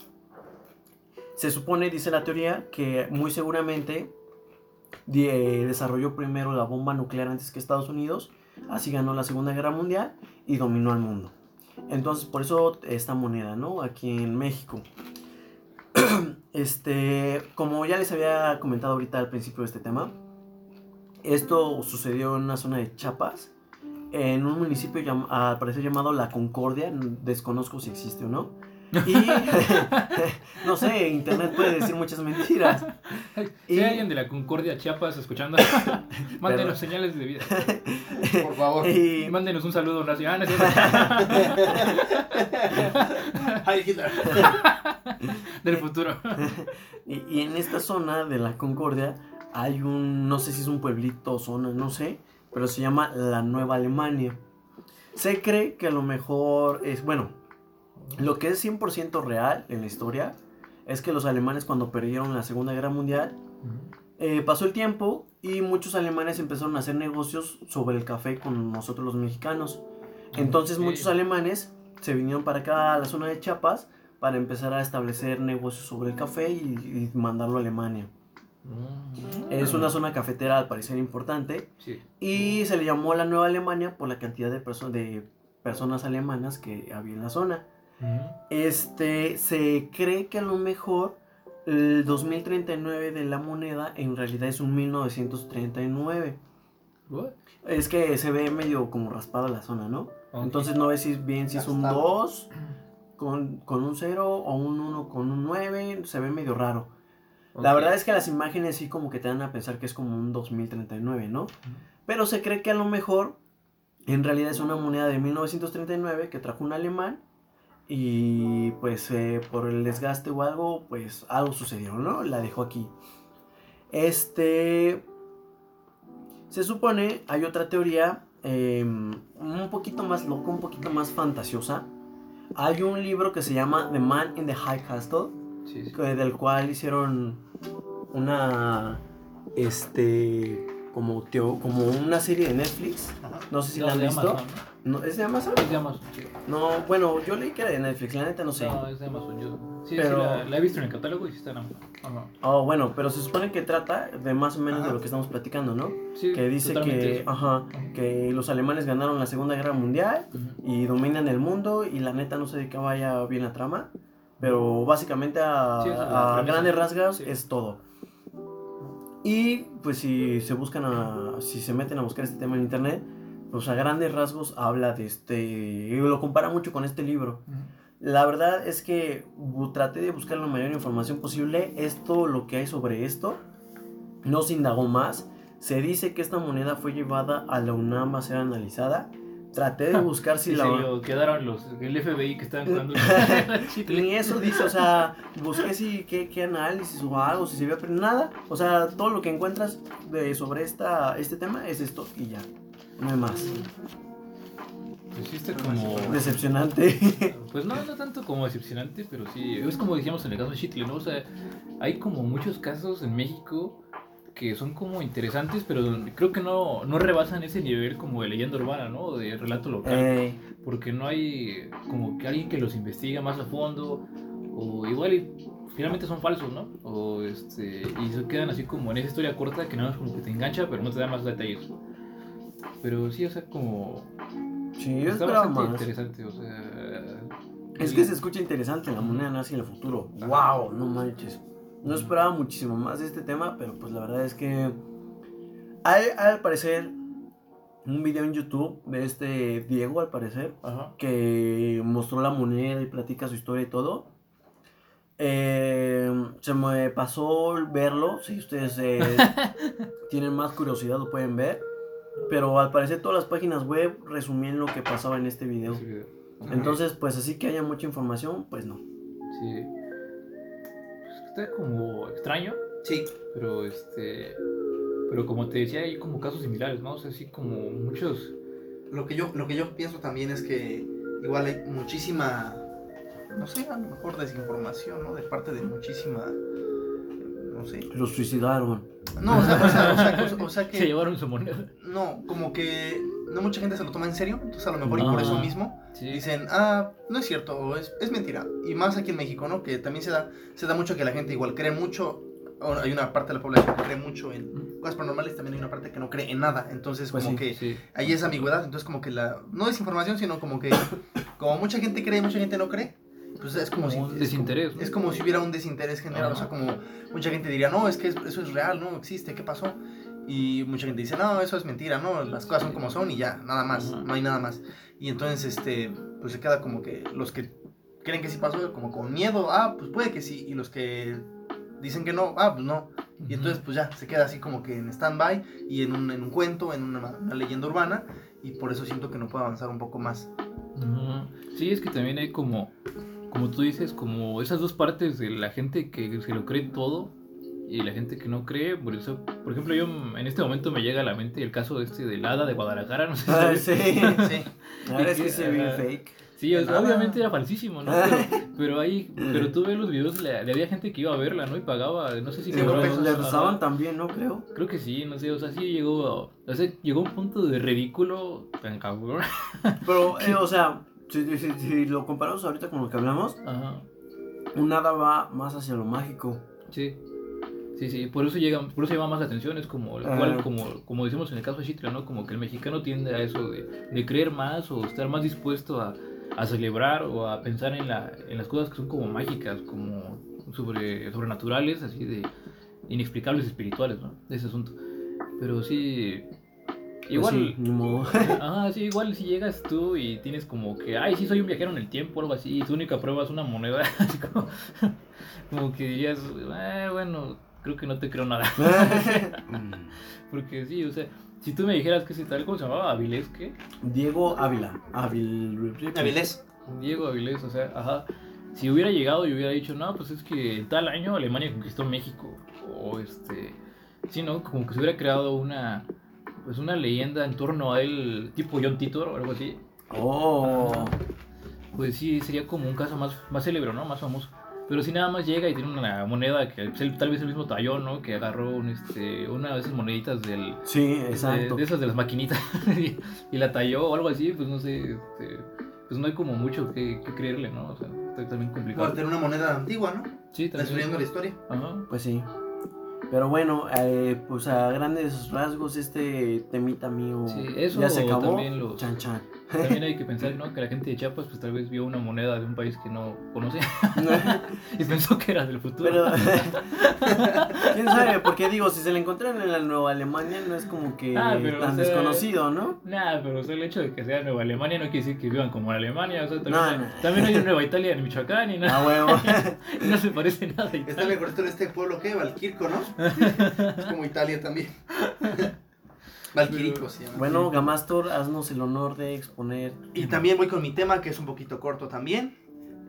Speaker 3: Se supone, dice la teoría, que muy seguramente desarrolló primero la bomba nuclear antes que Estados Unidos, así ganó la Segunda Guerra Mundial y dominó el mundo. Entonces, por eso esta moneda, ¿no? Aquí en México. [clears throat] Este, como ya les había comentado ahorita al principio de este tema, esto sucedió en una zona de Chiapas, en un municipio al parecer llamado La Concordia, desconozco si existe o no. Y [laughs] no sé, internet puede decir muchas mentiras.
Speaker 2: Si
Speaker 3: Y-
Speaker 2: hay alguien de la Concordia Chiapas escuchando, [laughs] mándenos señales de vida. [laughs]
Speaker 1: Por favor.
Speaker 3: Y,
Speaker 2: mándenos un saludo nacional. ¿no es
Speaker 1: Heil Hitler.
Speaker 2: cierto? Del futuro.
Speaker 3: y- y en esta zona de La Concordia hay un, no sé si es un pueblito o zona, no sé, pero se llama la Nueva Alemania. Se cree que a lo mejor es, bueno, lo que es 100% real en la historia es que los alemanes cuando perdieron la Segunda Guerra Mundial, eh, pasó el tiempo y muchos alemanes empezaron a hacer negocios sobre el café con nosotros los mexicanos. Entonces
Speaker 2: Ok.
Speaker 3: muchos alemanes se vinieron para acá a la zona de Chiapas para empezar a establecer negocios sobre el café y, y mandarlo a Alemania.
Speaker 2: Mm.
Speaker 3: Es una zona cafetera al parecer importante
Speaker 2: Sí.
Speaker 3: y se le llamó la Nueva Alemania por la cantidad de, perso- de personas alemanas que había en la zona. Este, se cree que a lo mejor el 2039 de la moneda en realidad es un 1939.
Speaker 2: What?
Speaker 3: Es que se ve medio como raspada la zona, ¿no? Entonces no ves si bien si es un
Speaker 1: Gastado.
Speaker 3: 2 con, con un 0 o un 1 con un 9, se ve medio raro. La verdad es que las imágenes sí como que te dan a pensar que es como un 2039, ¿no? Pero se cree que a lo mejor en realidad es una moneda de 1939 que trajo un alemán y pues eh, por el desgaste o algo, pues algo sucedió, ¿no? La dejó aquí. Este... Se supone, hay otra teoría eh, un poquito más loca, un poquito más fantasiosa. Hay un libro que se llama The Man in the High Castle,
Speaker 2: Sí, sí.
Speaker 3: que- del cual hicieron una este como teo- como una serie de Netflix no sé si
Speaker 2: No,
Speaker 3: la han visto
Speaker 2: Amazon,
Speaker 3: no es de Amazon
Speaker 2: ¿no? Es de Amazon, sí.
Speaker 3: no bueno yo leí que era de Netflix la neta no sé
Speaker 2: No, es de Amazon. Yo... Sí,
Speaker 3: Pero-
Speaker 2: sí, la, la he visto en el catálogo y sí está en Amazon. Ajá.
Speaker 3: oh bueno pero se supone que trata de más o menos de lo que estamos platicando no
Speaker 2: Sí,
Speaker 3: que dice que ajá que los alemanes ganaron la segunda guerra mundial y dominan el mundo y la neta no sé de qué vaya bien la trama pero básicamente a,
Speaker 2: Sí,
Speaker 3: grandes rasgos es todo y pues si se buscan a, si se meten a buscar este tema en internet pues a grandes rasgos habla de este y lo compara mucho con este libro
Speaker 2: Ujú.
Speaker 3: la verdad es que traté de buscar la mayor información posible esto lo que hay sobre esto no se indagó más se dice que esta moneda fue llevada a la UNAM a ser analizada traté de buscar si
Speaker 2: Sí,
Speaker 3: la
Speaker 2: se quedaron los el FBI que estaban jugando. [laughs] [laughs]
Speaker 3: Ni eso dice, o sea, busqué si qué, qué análisis o algo, si se había aprendido nada. O sea, todo lo que encuentras de, sobre esta, este tema es esto y ya. No hay más.
Speaker 2: Pues sí está como...
Speaker 3: Decepcionante. [laughs]
Speaker 2: Pues no, no tanto como decepcionante, pero sí, es como decíamos en el caso de Chitle, ¿no? O sea, hay como muchos casos en México que son como interesantes, pero creo que no, no rebasan ese nivel como de leyenda urbana, ¿no? De relato local. Porque no hay como que alguien que los investiga más a fondo o igual finalmente son falsos, ¿no? O este y se quedan así como en esa historia corta que nada más como que te engancha, pero no te da más detalles. Pero sí, o sea, como
Speaker 3: sí, yo
Speaker 2: está
Speaker 3: esperaba
Speaker 2: bastante
Speaker 3: más.
Speaker 2: interesante, o sea,
Speaker 3: Es que se escucha interesante la moneda nazi en el futuro. Wow, no manches. No esperaba muchísimo más de este tema, pero pues la verdad es que hay, hay, al parecer un video en YouTube de este Diego, al parecer,
Speaker 2: Ajá.
Speaker 3: que mostró la moneda y platica su historia y todo. Eh, se me pasó verlo, si ustedes eh, [laughs] tienen más curiosidad lo pueden ver. Pero al parecer todas las páginas web resumían lo que pasaba en este video. Entonces, pues así que haya mucha información, pues no.
Speaker 2: Sí. Pues está como extraño,
Speaker 1: Sí,
Speaker 2: pero este pero como te decía, hay como casos similares, ¿no? O sea, así como muchos
Speaker 1: lo que yo, lo que yo pienso también es que igual hay muchísima, no sé, a lo mejor desinformación, ¿no? De parte de muchísima, no sé.
Speaker 3: Los suicidaron.
Speaker 1: No, o sea, o sea, o sea, o sea- sea [laughs]
Speaker 2: se
Speaker 1: que,
Speaker 2: llevaron su moneda.
Speaker 1: no, como que no mucha gente se lo toma en serio, entonces a lo mejor y por
Speaker 3: Ah.
Speaker 1: eso mismo
Speaker 2: Sí.
Speaker 1: dicen, ah, no es cierto, es, es mentira. Y más aquí en México, ¿no? Que también se da, se da mucho que la gente igual cree mucho, hay una parte de la población que cree mucho en cosas paranormales, también hay una parte que no cree en nada. Entonces,
Speaker 3: Pues
Speaker 1: como
Speaker 3: sí,
Speaker 1: que
Speaker 2: Sí.
Speaker 1: hay esa ambigüedad, entonces como que la, no desinformación, sino como que, como mucha gente cree y mucha gente no cree, pues es como,
Speaker 2: Como
Speaker 1: si...
Speaker 2: un
Speaker 1: es como-
Speaker 2: desinterés.
Speaker 1: Es como si hubiera un desinterés general, o sea, como mucha gente diría, no, es que es- eso es real, no existe, ¿qué pasó? Y mucha gente dice, no, eso es mentira, no, las cosas son como son y ya, nada más, no hay nada más. Y entonces, este, pues se queda como que los que creen que sí pasó, como con miedo, ah, pues puede que sí, y los que dicen que no, ah, pues no. Y entonces, pues ya, se queda así como que en stand-by y en un, en un cuento, en una, una leyenda urbana, y por eso siento que no puedo avanzar un poco más.
Speaker 2: Sí, es que también hay como, como tú dices, como esas dos partes de la gente que se lo cree todo y la gente que no cree. Por eso, por ejemplo, yo en este momento me llega a la mente el caso este del hada de Guadalajara, no sé si
Speaker 3: Ah,
Speaker 2: sabes.
Speaker 3: sí. [laughs]
Speaker 1: Sí.
Speaker 3: Verdad es que se ve fake.
Speaker 2: Sí, o sea,
Speaker 1: Nada.
Speaker 2: obviamente era falsísimo, ¿no? Pero, [laughs] pero ahí, pero tú ves los videos, le, le había gente que iba a verla, ¿no? Y pagaba, no sé si
Speaker 1: Sí,
Speaker 2: cobraba-
Speaker 1: pesos.
Speaker 3: Le rezaban también, ¿no? Creo.
Speaker 2: Creo que sí, no sé, o sea, sí llegó, o sea, llegó a un punto de ridículo tan cabrón.
Speaker 3: Pero, [laughs] eh, o sea, si, si- si lo comparamos ahorita con lo que hablamos,
Speaker 2: Ajá,
Speaker 3: un hada va más hacia lo mágico.
Speaker 2: sí. Sí, sí, por eso llega, por eso llama más la atención, es como,
Speaker 3: Ajá.
Speaker 2: igual, como, como decimos en el caso de Chitla, ¿no? Como que el mexicano tiende a eso de, de creer más o estar más dispuesto a, a celebrar o a pensar en, la, en las cosas que son como mágicas, como sobre, sobrenaturales, así de inexplicables espirituales, ¿no? De ese asunto. Pero sí, igual...
Speaker 3: Pues sí, ni modo. [laughs]
Speaker 2: Ah, sí, igual si llegas tú y tienes como que, ay, sí, soy un viajero en el tiempo o algo así, y tu única prueba es una moneda, [laughs] así como, como que dirías, "Eh, bueno, creo que no te creo nada. [laughs] Porque sí, o sea, si tú me dijeras que ese tal, ¿cómo se llamaba? ¿Avilés qué?
Speaker 3: Diego Ávila. Ávil...
Speaker 1: Avilés.
Speaker 2: Diego Avilés, o sea, ajá. Si hubiera llegado y hubiera dicho, no, pues es que en tal año Alemania conquistó México, o este, sí, ¿no? Como que se hubiera creado una, pues una leyenda en torno a él, tipo John Titor o algo así.
Speaker 3: Oh.
Speaker 2: Pues sí, sería como un caso más, más célebre, ¿no? Más famoso. Pero si nada más llega y tiene una moneda que tal vez el mismo tallón, ¿no? Que agarró un, este, una de esas moneditas del,
Speaker 3: Sí,
Speaker 2: de,
Speaker 3: exacto.
Speaker 2: de esas de las maquinitas [laughs] y, y la talló o algo así, pues no sé, este, pues no hay como mucho que, que creerle, ¿no? O sea, está también
Speaker 1: Por
Speaker 2: complicado.
Speaker 1: tener una moneda antigua, ¿no?
Speaker 2: Sí, también.
Speaker 1: Destruyendo la historia.
Speaker 2: Ajá.
Speaker 3: Pues sí. Pero bueno, eh, pues a grandes rasgos este temita mío
Speaker 2: Sí, eso
Speaker 3: ya se acabó.
Speaker 2: los-
Speaker 3: Chan chan.
Speaker 2: También hay que pensar, ¿no? Que la gente de Chiapas, pues tal vez vio una moneda de un país que no conoce [laughs] y pensó que era del futuro.
Speaker 3: Pero [laughs] quién sabe, porque digo, si se la encontraron en la Nueva Alemania no es como que
Speaker 2: Ah, pero,
Speaker 3: tan
Speaker 2: o sea,
Speaker 3: desconocido, ¿no?
Speaker 2: Nada, pero o sea, el hecho de que sea Nueva Alemania no quiere decir que vivan como en Alemania. O sea, también,
Speaker 3: No,
Speaker 2: hay,
Speaker 3: no.
Speaker 2: también hay una Nueva Italia en Michoacán y no,
Speaker 3: Ah, huevo. [laughs]
Speaker 2: y no se parece nada a
Speaker 1: Está
Speaker 2: Italia.
Speaker 1: corrector de este pueblo, ¿qué? Valquirco, ¿no? es como Italia también. Valquirico se llama.
Speaker 3: bueno, Gamastor, haznos el honor de exponer.
Speaker 1: Y también voy con mi tema, que es un poquito corto también.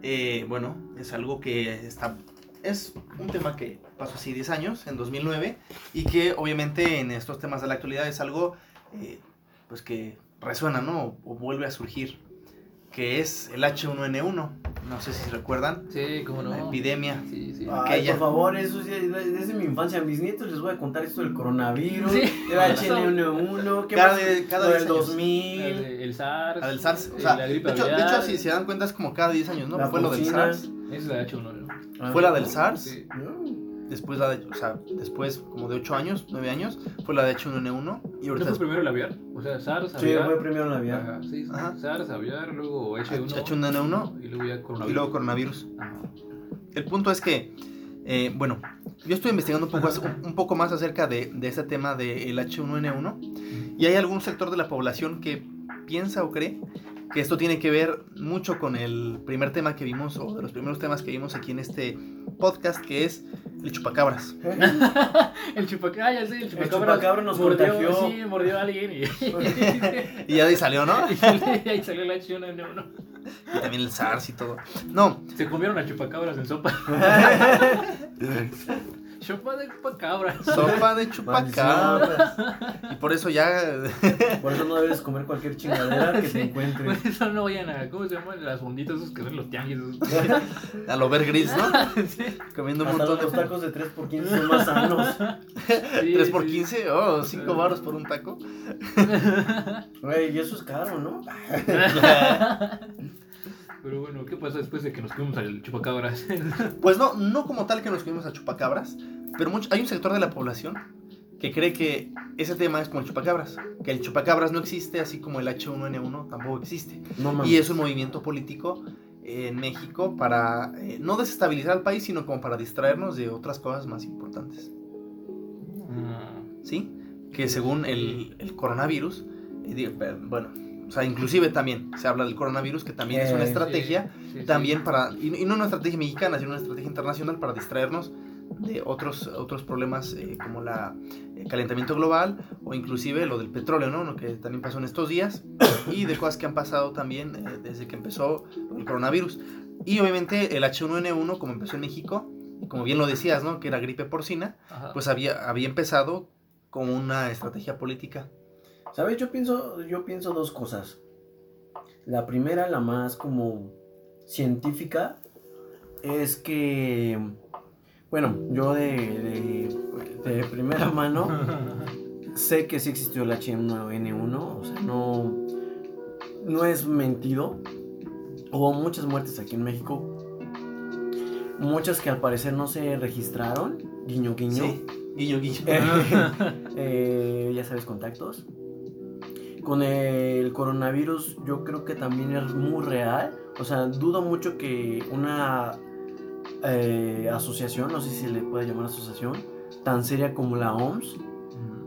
Speaker 1: Eh, bueno, es algo que está... Es un tema que pasó así 10 años, en 2009, y que obviamente en estos temas de la actualidad es algo eh, pues que resuena, ¿no? O, o vuelve a surgir, que es el H1N1. No sé si se recuerdan,
Speaker 2: Sí, cómo no.
Speaker 1: la epidemia.
Speaker 2: Sí, sí.
Speaker 3: Ay,
Speaker 1: aquella.
Speaker 3: por favor, eso sí, desde mi infancia, a mis nietos les voy a contar esto del coronavirus,
Speaker 2: Sí.
Speaker 3: del H1N1, ¿qué
Speaker 1: Cada
Speaker 3: más?
Speaker 1: de- cada
Speaker 3: Lo
Speaker 1: 10
Speaker 3: del
Speaker 1: años.
Speaker 3: 2000.
Speaker 2: La de- el SARS.
Speaker 1: Del SARS. O sea,
Speaker 2: la
Speaker 1: de
Speaker 2: gripe
Speaker 1: hecho, de hecho, si se dan cuenta, es como cada 10 años, ¿no?
Speaker 3: La
Speaker 1: Fue lo del. SARS,
Speaker 2: Es la H1, ¿no?
Speaker 3: Ah,
Speaker 1: fue la del
Speaker 3: ¿no?
Speaker 1: SARS,
Speaker 2: Sí.
Speaker 3: No.
Speaker 1: Después la de, o sea, después como de 8 años, 9 años, fue la de H1N1 y
Speaker 2: ¿No
Speaker 1: ahorita
Speaker 2: fue primero el aviar? O sea, SARS,
Speaker 3: Sí,
Speaker 2: aviar.
Speaker 3: fue primero la vía.
Speaker 2: Ajá, sí, sí.
Speaker 1: Ajá.
Speaker 2: SARS, aviar, luego H1.
Speaker 1: H1N1
Speaker 2: Y luego ya coronavirus.
Speaker 1: y luego coronavirus.
Speaker 2: Ajá.
Speaker 1: El punto es que, eh, bueno, yo estoy investigando un poco, un, poco más acerca de, de este tema del H1N1 y hay algún sector de la población que piensa o cree que esto tiene que ver mucho con el primer tema que vimos o de los primeros temas que vimos aquí en este podcast que es el chupacabras. [laughs]
Speaker 2: El chupacabra, ya sé, el chupacabra.
Speaker 3: chupacabra nos
Speaker 2: mordió,
Speaker 3: contagió.
Speaker 2: Sí, mordió a alguien y. [laughs]
Speaker 1: Y ya de ahí salió, ¿no? [laughs]
Speaker 2: y ahí salió la acción en uno.
Speaker 1: Y también el SARS y todo. No,
Speaker 2: Se comieron a chupacabras en sopa. Sopa de chupacabras. [laughs]
Speaker 1: sopa de chupacabras. Y por eso ya [laughs]
Speaker 3: Por eso no debes comer cualquier chingadera que te encuentres.
Speaker 2: Por eso no vayan a. ¿Cómo se llaman? Las fonditas esos que son los tianguis.
Speaker 1: a lo ver gris, ¿no? [laughs]
Speaker 2: Sí,
Speaker 1: Comiendo un
Speaker 3: Hasta
Speaker 1: montón
Speaker 3: los
Speaker 1: de
Speaker 3: tacos de 3 por 15 son más sanos.
Speaker 2: sí,
Speaker 1: 3 por
Speaker 2: sí.
Speaker 1: 15, oh, 5 baros por un taco.
Speaker 3: Güey, y eso es caro, ¿no?
Speaker 2: Pero bueno, ¿qué pasa después de que nos comimos al chupacabras?
Speaker 1: Pues no, no como tal que nos comimos a chupacabras, pero mucho, hay un sector de la población que cree que ese tema es como el chupacabras, que el chupacabras no existe, así como el H1N1 tampoco existe.
Speaker 3: No.
Speaker 1: Y es un movimiento político en México para eh, no desestabilizar al país, sino como para distraernos de otras cosas más importantes.
Speaker 2: Mm,
Speaker 1: ¿Sí? Que según el, el coronavirus, eh, eh, bueno, o sea, inclusive también se habla del coronavirus, que también es una
Speaker 3: Eh,
Speaker 1: estrategia
Speaker 2: sí, sí,
Speaker 1: también
Speaker 2: sí.
Speaker 1: para, y, y no una estrategia mexicana, sino una estrategia internacional para distraernos de otros, otros problemas eh, como la el calentamiento global o inclusive lo del petróleo, ¿no? Lo que también pasó en estos días y de cosas que han pasado también eh, desde que empezó el coronavirus. Y obviamente el H1N1, como empezó en México, como bien lo decías, ¿no? Que era gripe porcina,
Speaker 2: Ajá.
Speaker 1: pues había, había empezado como una estrategia política.
Speaker 3: ¿Sabes? Yo pienso, yo pienso dos cosas. La primera, la más como científica, es que, bueno, yo de, de, de primera mano [laughs] sé que sí existió el H1N1, o sea, no, no es mentido. Hubo muchas muertes aquí en México, muchas que al parecer no se registraron guiño guiño.
Speaker 1: Sí, guiño, guiño.
Speaker 3: Eh, [laughs] ya sabes, contactos. Con el coronavirus yo creo que también es muy real. O sea, dudo mucho que una eh, asociación, no sé si se le puede llamar asociación, tan seria como la OMS,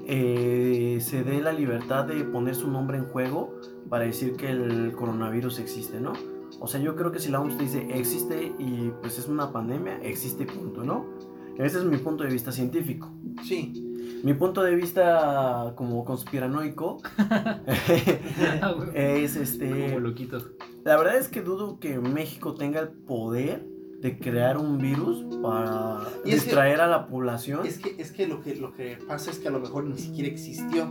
Speaker 3: eh, se dé la libertad de poner su nombre en juego para decir que el coronavirus existe, ¿no? O sea, yo creo que si la OMS dice existe y pues es una pandemia, existe punto, ¿no? Ese es mi punto de vista científico.
Speaker 1: Sí.
Speaker 3: Mi punto de vista como conspiranoico [laughs] [laughs] es este...
Speaker 2: Como loquito.
Speaker 3: La verdad es que dudo que México tenga el poder de crear un virus para
Speaker 1: Y que-
Speaker 3: distraer a la población.
Speaker 1: Es que, es que, lo que lo que pasa es que a lo mejor ni siquiera existió.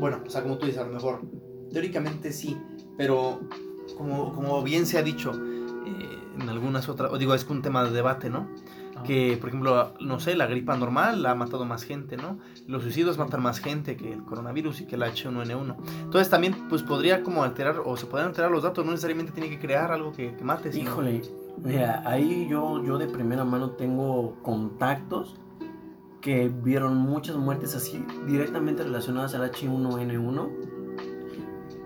Speaker 1: Bueno, o sea, como tú dices, a lo mejor teóricamente sí, pero como, como bien se ha dicho eh, en algunas otras, o digo, es que un tema de debate, ¿no? Que, por ejemplo, no sé, la gripa normal ha matado más gente, ¿no? Los suicidios matan más gente que el coronavirus y que el H1N1. Entonces también, pues podría como alterar, o se podrían alterar los datos, no necesariamente tiene que crear algo que, que mate. sino-
Speaker 3: Híjole, mira, ahí yo, yo de primera mano tengo contactos que vieron muchas muertes así directamente relacionadas al H1N1.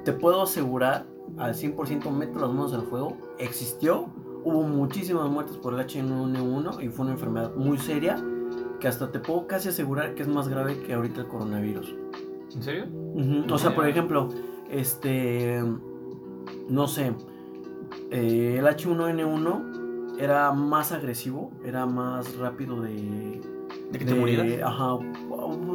Speaker 3: Te puedo asegurar al 100% meto las manos al fuego, existió, hubo muchísimas muertes por el H1N1 y fue una enfermedad muy seria que hasta te puedo casi asegurar que es más grave que ahorita el coronavirus.
Speaker 2: ¿En serio?
Speaker 3: O sea, por ejemplo, este, no sé, eh, el H1N1 era más agresivo, era más rápido de...
Speaker 1: ¿De que te
Speaker 3: de-
Speaker 1: murieras?
Speaker 3: Ajá,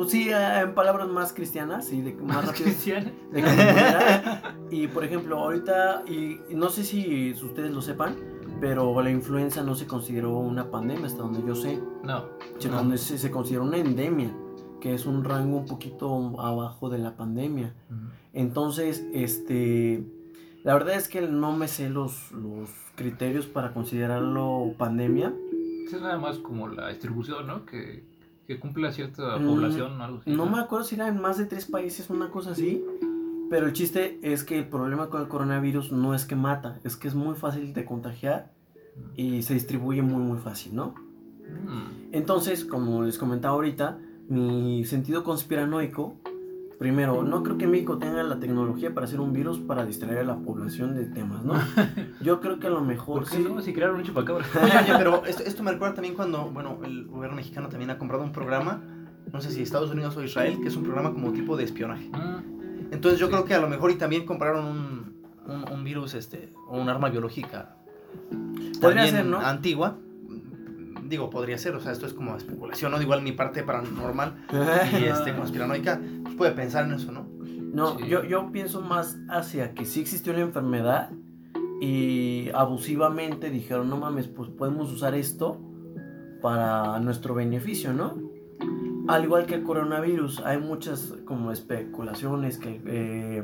Speaker 3: sí, en palabras más cristianas, sí, de que más rápido
Speaker 2: Cristiana.
Speaker 3: de que te murieras. Y por ejemplo, ahorita, y y no sé si ustedes lo sepan, pero la influenza no se consideró una pandemia hasta donde yo sé,
Speaker 2: No.
Speaker 3: se,
Speaker 1: No.
Speaker 3: se, se consideró una endemia, que es un rango un poquito abajo de la pandemia. Entonces, este, la verdad es que no me sé los, los criterios para considerarlo pandemia.
Speaker 2: Es nada más como la distribución, ¿no? Que, que cumple a cierta
Speaker 3: Mm,
Speaker 2: población o algo así.
Speaker 3: No me acuerdo si era en más de tres países, una cosa así. Pero el chiste es que el problema con el coronavirus no es que mata, es que es muy fácil de contagiar y se distribuye muy muy fácil, ¿no?
Speaker 2: Mm.
Speaker 3: Entonces, como les comentaba ahorita, mi sentido conspiranoico, primero, no creo que México tenga la tecnología para hacer un virus para distraer a la población de temas, ¿no? [laughs] Yo creo que a lo mejor
Speaker 2: ¿Por qué
Speaker 3: sí.
Speaker 2: no? Si crearon un chupacabra.
Speaker 1: Oye, [laughs] oye, pero esto, esto me recuerda también cuando, bueno, el gobierno mexicano también ha comprado un programa, no sé si Estados Unidos o Israel, que es un programa como tipo de espionaje. Entonces yo
Speaker 2: Sí.
Speaker 1: creo que a lo mejor y también compraron un, un, un virus, este, o un arma biológica.
Speaker 3: Podría
Speaker 1: también
Speaker 3: ser, ¿no?
Speaker 1: Antigua. Digo, podría ser, o sea, esto es como especulación, ¿no? Igual mi parte paranormal y [laughs] este, conspiranoica, pues puede pensar en eso, ¿no?
Speaker 3: No,
Speaker 2: Sí.
Speaker 3: yo, yo pienso más hacia que sí existió una enfermedad y abusivamente dijeron, no mames, pues podemos usar esto para nuestro beneficio, ¿no? Al igual que el coronavirus, hay muchas como especulaciones que eh,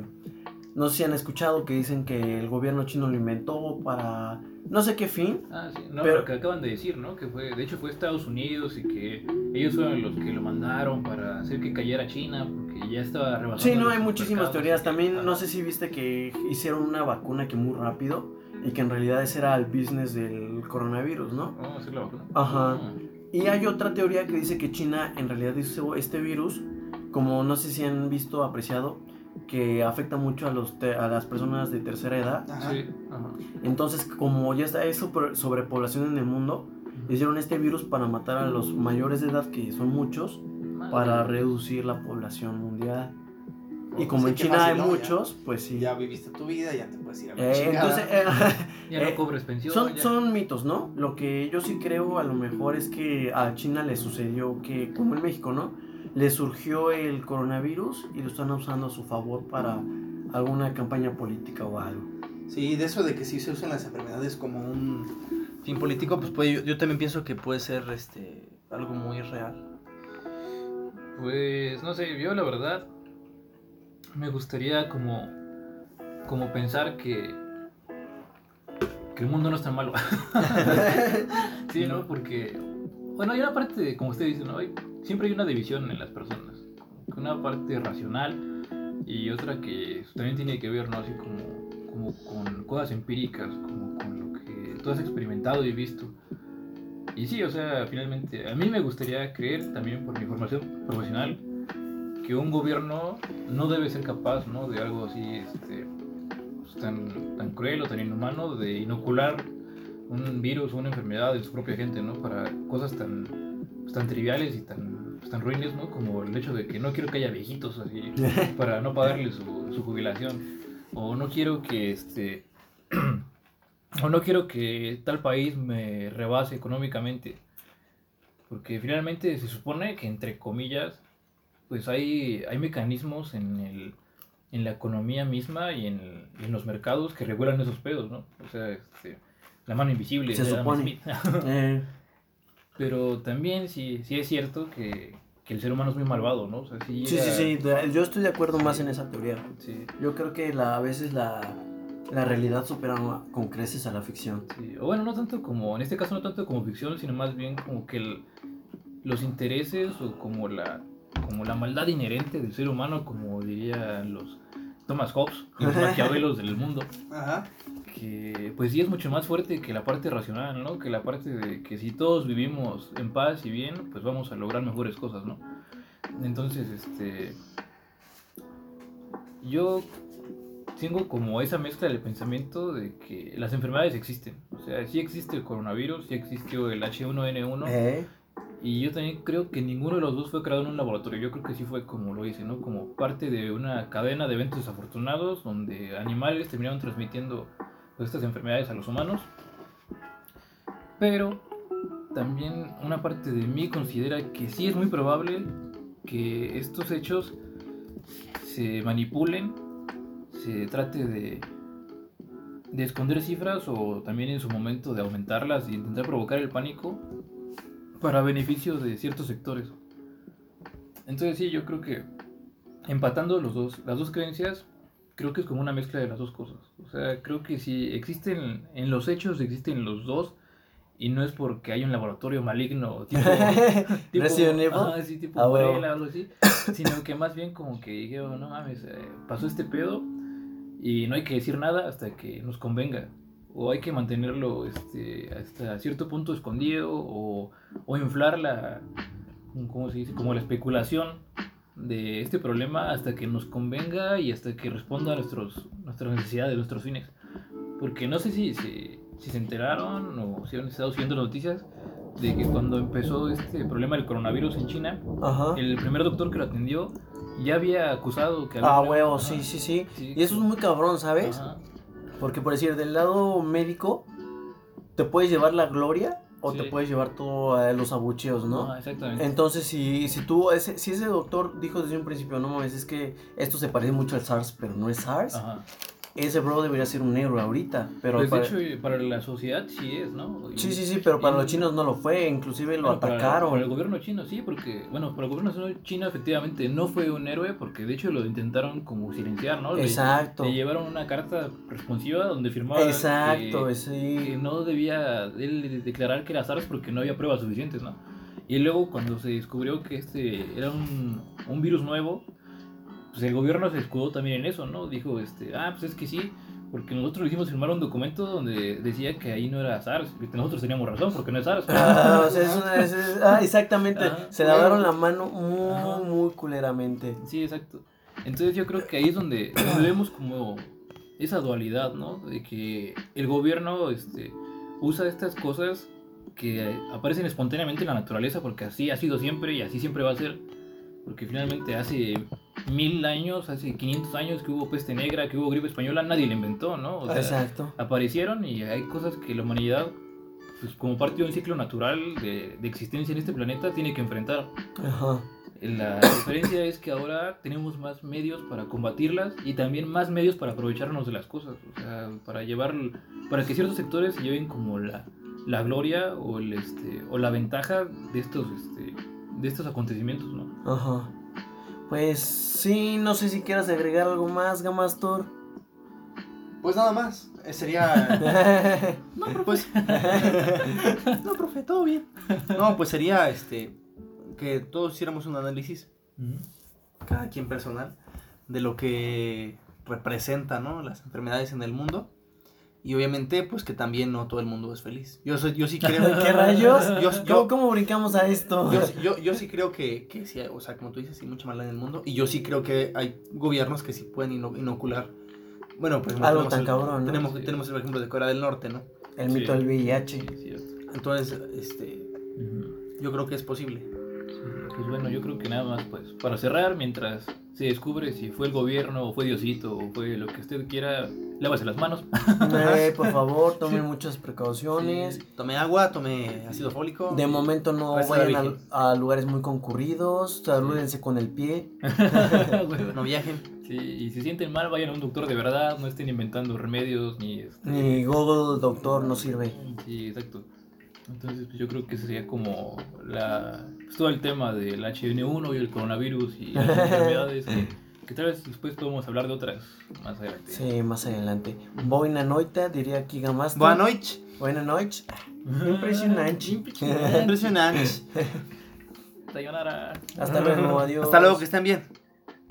Speaker 3: no sé si han escuchado que dicen que el gobierno chino lo inventó para no sé qué fin.
Speaker 2: Ah, sí. No,
Speaker 3: Pero-
Speaker 2: que acaban de decir, ¿no? Que fue, de hecho fue Estados Unidos y que ellos fueron los que lo mandaron para hacer que cayera China porque ya estaba rebasando.
Speaker 3: Sí, no, hay muchísimas teorías. También no sé si viste que hicieron una vacuna que muy rápido y que en realidad ese era el business del coronavirus, ¿no?
Speaker 2: Oh, ¿sí la vacuna?
Speaker 3: Ajá.
Speaker 2: Ah.
Speaker 3: Y hay otra teoría que dice que China en realidad hizo este virus, como no sé si han visto, apreciado, que afecta mucho a, los te- a las personas de tercera edad.
Speaker 1: Ajá.
Speaker 2: Sí, ajá.
Speaker 3: Entonces, como ya está eso sobrepoblación en el mundo, hicieron este virus para matar a los mayores de edad, que son muchos,
Speaker 2: Madre.
Speaker 3: para reducir la población mundial. Y como
Speaker 1: Sí,
Speaker 3: en China
Speaker 1: fácil,
Speaker 3: hay
Speaker 1: ¿no?
Speaker 3: muchos, pues sí.
Speaker 1: Ya, viviste tu vida, ya te puedes ir a la
Speaker 3: Eh, entonces, eh, [laughs] [laughs]
Speaker 2: Ya no
Speaker 3: eh,
Speaker 2: cobres pensión.
Speaker 3: son, son mitos, ¿no? Lo que yo sí creo a lo mejor es que a China le sucedió que, como en México, ¿no? Le surgió el coronavirus y lo están usando a su favor para alguna campaña política o algo.
Speaker 1: Sí, de eso de que sí se usan las enfermedades como un fin político, pues puede, yo, yo también pienso que puede ser este algo muy real.
Speaker 2: Pues no sé, yo la verdad me gustaría como como pensar que que el mundo no es tan malo. [laughs] sí, ¿no? Porque bueno, hay una parte como usted dice, ¿no? Hay- siempre hay una división en las personas. Una parte racional y otra que también tiene que ver, ¿no? Así como, como con cosas empíricas, como con lo que tú has experimentado y visto. Y sí, o sea, finalmente, a mí me gustaría creer, también por mi formación profesional, que un gobierno no debe ser capaz, ¿no? De algo así, este, pues, tan, tan cruel o tan inhumano, de inocular un virus o una enfermedad en su propia gente, ¿no? Para cosas tan, pues, tan triviales y tan, pues, tan ruines, ¿no? Como el hecho de que no quiero que haya viejitos así, [laughs] para no pagarles su, su jubilación. O no quiero que, este, [clears throat] o no quiero que tal país me rebase económicamente. Porque finalmente se supone que, entre comillas, pues hay, hay mecanismos en, el, en la economía misma y en, en los mercados que regulan esos pedos, ¿no? O sea, este, la mano invisible.
Speaker 3: Se supone.
Speaker 2: Smith. [laughs]
Speaker 3: Eh,
Speaker 2: Pero también sí, sí es cierto que, que el ser humano es muy malvado, ¿no? O sea, sí,
Speaker 3: sí, sí, yo estoy de acuerdo más en esa teoría.
Speaker 2: sí,
Speaker 3: Yo creo que la, a veces la, la realidad supera con creces a la ficción.
Speaker 2: sí. O bueno, no tanto como, en este caso no tanto como ficción, sino más bien como que el- los intereses o como la, como la maldad inherente del ser humano, como dirían los Thomas Hobbes [laughs] los maquiavelos del mundo.
Speaker 1: Ajá.
Speaker 2: que pues sí es mucho más fuerte que la parte racional, ¿no? Que la parte de que si todos vivimos en paz y bien, pues vamos a lograr mejores cosas, ¿no? Entonces, este yo tengo como esa mezcla del pensamiento de que las enfermedades existen. O sea, sí existe el coronavirus, sí existió el H1N1
Speaker 3: ¿Eh?
Speaker 2: Y yo también creo que ninguno de los dos fue creado en un laboratorio. Yo creo que sí fue como lo hice, ¿no? Como parte de una cadena de eventos desafortunados donde animales terminaron transmitiendo pues, estas enfermedades a los humanos. Pero también una parte de mí considera que sí es muy probable que estos hechos se manipulen, se trate de, de esconder cifras o también en su momento de aumentarlas e intentar provocar el pánico para beneficio de ciertos sectores. Entonces sí, yo creo que empatando los dos, las dos creencias, creo que es como una mezcla de las dos cosas. O sea, creo que si existen en los hechos, existen los dos, y no es porque hay un laboratorio maligno [laughs] tipo... [laughs] tipo ajá, sí, tipo
Speaker 3: Ah, huevo.
Speaker 2: Umbrella, algo así, [laughs] sino que más bien como que dijeron, no mames, eh, pasó este pedo y no hay que decir nada hasta que nos convenga. O hay que mantenerlo este, hasta cierto punto escondido o, o inflar la, ¿cómo se dice? Como la especulación de este problema hasta que nos convenga y hasta que responda a nuestros, nuestras necesidades, nuestros fines. Porque no sé si, si, si se enteraron o si han estado siguiendo noticias de que cuando empezó este problema del coronavirus en China,
Speaker 3: Ajá.
Speaker 2: el primer doctor que lo atendió ya había acusado que había...
Speaker 3: Ah, huevo, sí, sí, sí.
Speaker 2: Sí.
Speaker 3: Y eso es muy cabrón, ¿sabes?
Speaker 2: Ajá.
Speaker 3: Porque por decir, del lado médico, te puedes llevar la gloria o
Speaker 2: Sí.
Speaker 3: te puedes llevar todos los abucheos, ¿no?
Speaker 2: Ajá, exactamente.
Speaker 3: Entonces, si, si tú, ese, si ese doctor dijo desde un principio, no mames, es que esto se parece mucho al SARS, pero no es SARS,
Speaker 2: Ajá.
Speaker 3: Ese bro debería ser un negro ahorita. Pero
Speaker 2: Pues
Speaker 3: para-
Speaker 2: de hecho, eh, para la sociedad sí es, ¿no? Y-
Speaker 3: sí, sí, sí, pero para los chinos no lo fue, inclusive lo
Speaker 2: bueno, para-
Speaker 3: atacaron.
Speaker 2: Para, el gobierno chino sí, porque, bueno, para el gobierno chino efectivamente no fue un héroe, porque de hecho lo intentaron como silenciar, ¿no? Le-
Speaker 3: Exacto.
Speaker 2: Le, llevaron una carta responsiva donde firmaba
Speaker 3: Exacto,
Speaker 2: que,
Speaker 3: sí.
Speaker 2: que no debía él declarar que era SARS porque no había pruebas suficientes, ¿no? Y luego cuando se descubrió que este era un, un virus nuevo, pues el gobierno se escudó también en eso, ¿no? Dijo, este, ah, pues es que sí, porque nosotros hicimos firmar un documento donde decía que ahí no era SARS, que nosotros teníamos razón porque no es SARS.
Speaker 3: Ah, o sea, es una- es- es- ah, exactamente.
Speaker 2: Ajá.
Speaker 3: Se lavaron la mano muy,
Speaker 2: Ajá.
Speaker 3: muy culeramente.
Speaker 2: Sí, exacto. Entonces yo creo que ahí es donde, donde vemos como esa dualidad, ¿no? De que el gobierno este, usa estas cosas que aparecen espontáneamente en la naturaleza porque así ha sido siempre y así siempre va a ser. Porque finalmente hace mil años, hace 500 años que hubo peste negra, que hubo gripe española, nadie la inventó, ¿no? O sea,
Speaker 3: Exacto.
Speaker 2: aparecieron y hay cosas que la humanidad, pues como parte de un ciclo natural de, de existencia en este planeta, tiene que enfrentar.
Speaker 3: Ajá.
Speaker 2: La [coughs] diferencia es que ahora tenemos más medios para combatirlas y también más medios para aprovecharnos de las cosas, o sea, para llevar, para que ciertos sectores se lleven como la, la gloria o, el, este, o la ventaja de estos, este, de estos acontecimientos, ¿no?
Speaker 3: Ajá. Pues sí, no sé si quieras agregar algo más, Gamastor.
Speaker 1: Pues nada más. eh, Sería. [laughs] pues. [laughs] no, profe, todo bien. No, pues sería este. Que todos hiciéramos un análisis, cada quien personal, de lo que representa, ¿no? Las enfermedades en el mundo. Y obviamente, pues que también no todo el mundo es feliz. Yo, soy, yo sí creo... [laughs]
Speaker 3: ¿Qué rayos?
Speaker 1: Yo-
Speaker 3: ¿Cómo,
Speaker 1: yo-
Speaker 3: cómo brincamos a esto?
Speaker 1: Yo, yo, yo sí creo que, que sí, o sea, como tú dices, sí, mucha maldad en el mundo. Y yo sí creo que hay gobiernos que sí pueden ino- inocular. Bueno, pues
Speaker 3: Algo
Speaker 1: tenemos
Speaker 3: tan
Speaker 1: el-
Speaker 3: cabrón, ¿no?
Speaker 1: Tenemos,
Speaker 2: Sí.
Speaker 1: tenemos el ejemplo de Corea del Norte, ¿no?
Speaker 3: El
Speaker 2: Sí.
Speaker 3: mito del VIH.
Speaker 1: Entonces, este, yo creo que es posible.
Speaker 2: Sí, Pues bueno, yo creo que nada más, pues, para cerrar, mientras se descubre si fue el gobierno, o fue Diosito, o fue lo que usted quiera, lávese las manos.
Speaker 3: Eh, por favor, tomen muchas precauciones.
Speaker 1: Tome agua, tome ácido fólico.
Speaker 3: De momento no vayan a, a lugares muy concurridos. Salúdense con el pie. [laughs]
Speaker 1: No viajen.
Speaker 2: Sí, y si sienten mal, vayan a un doctor de verdad, no estén inventando remedios, ni... este,
Speaker 3: Ni Google Doctor no sirve.
Speaker 2: Sí, exacto. Entonces, pues, yo creo que sería como la, pues, todo el tema del H1N1 y el coronavirus y las [laughs] enfermedades que, que tal vez después podemos hablar de otras más adelante.
Speaker 3: Sí, más adelante. Boina noite, diría Kiga Master.
Speaker 1: Boa noite.
Speaker 3: Buena noche. Impresionante.
Speaker 1: Impresionante. [laughs]
Speaker 2: Sayonara.
Speaker 3: Hasta luego, [laughs] adiós.
Speaker 1: Hasta luego, que estén bien.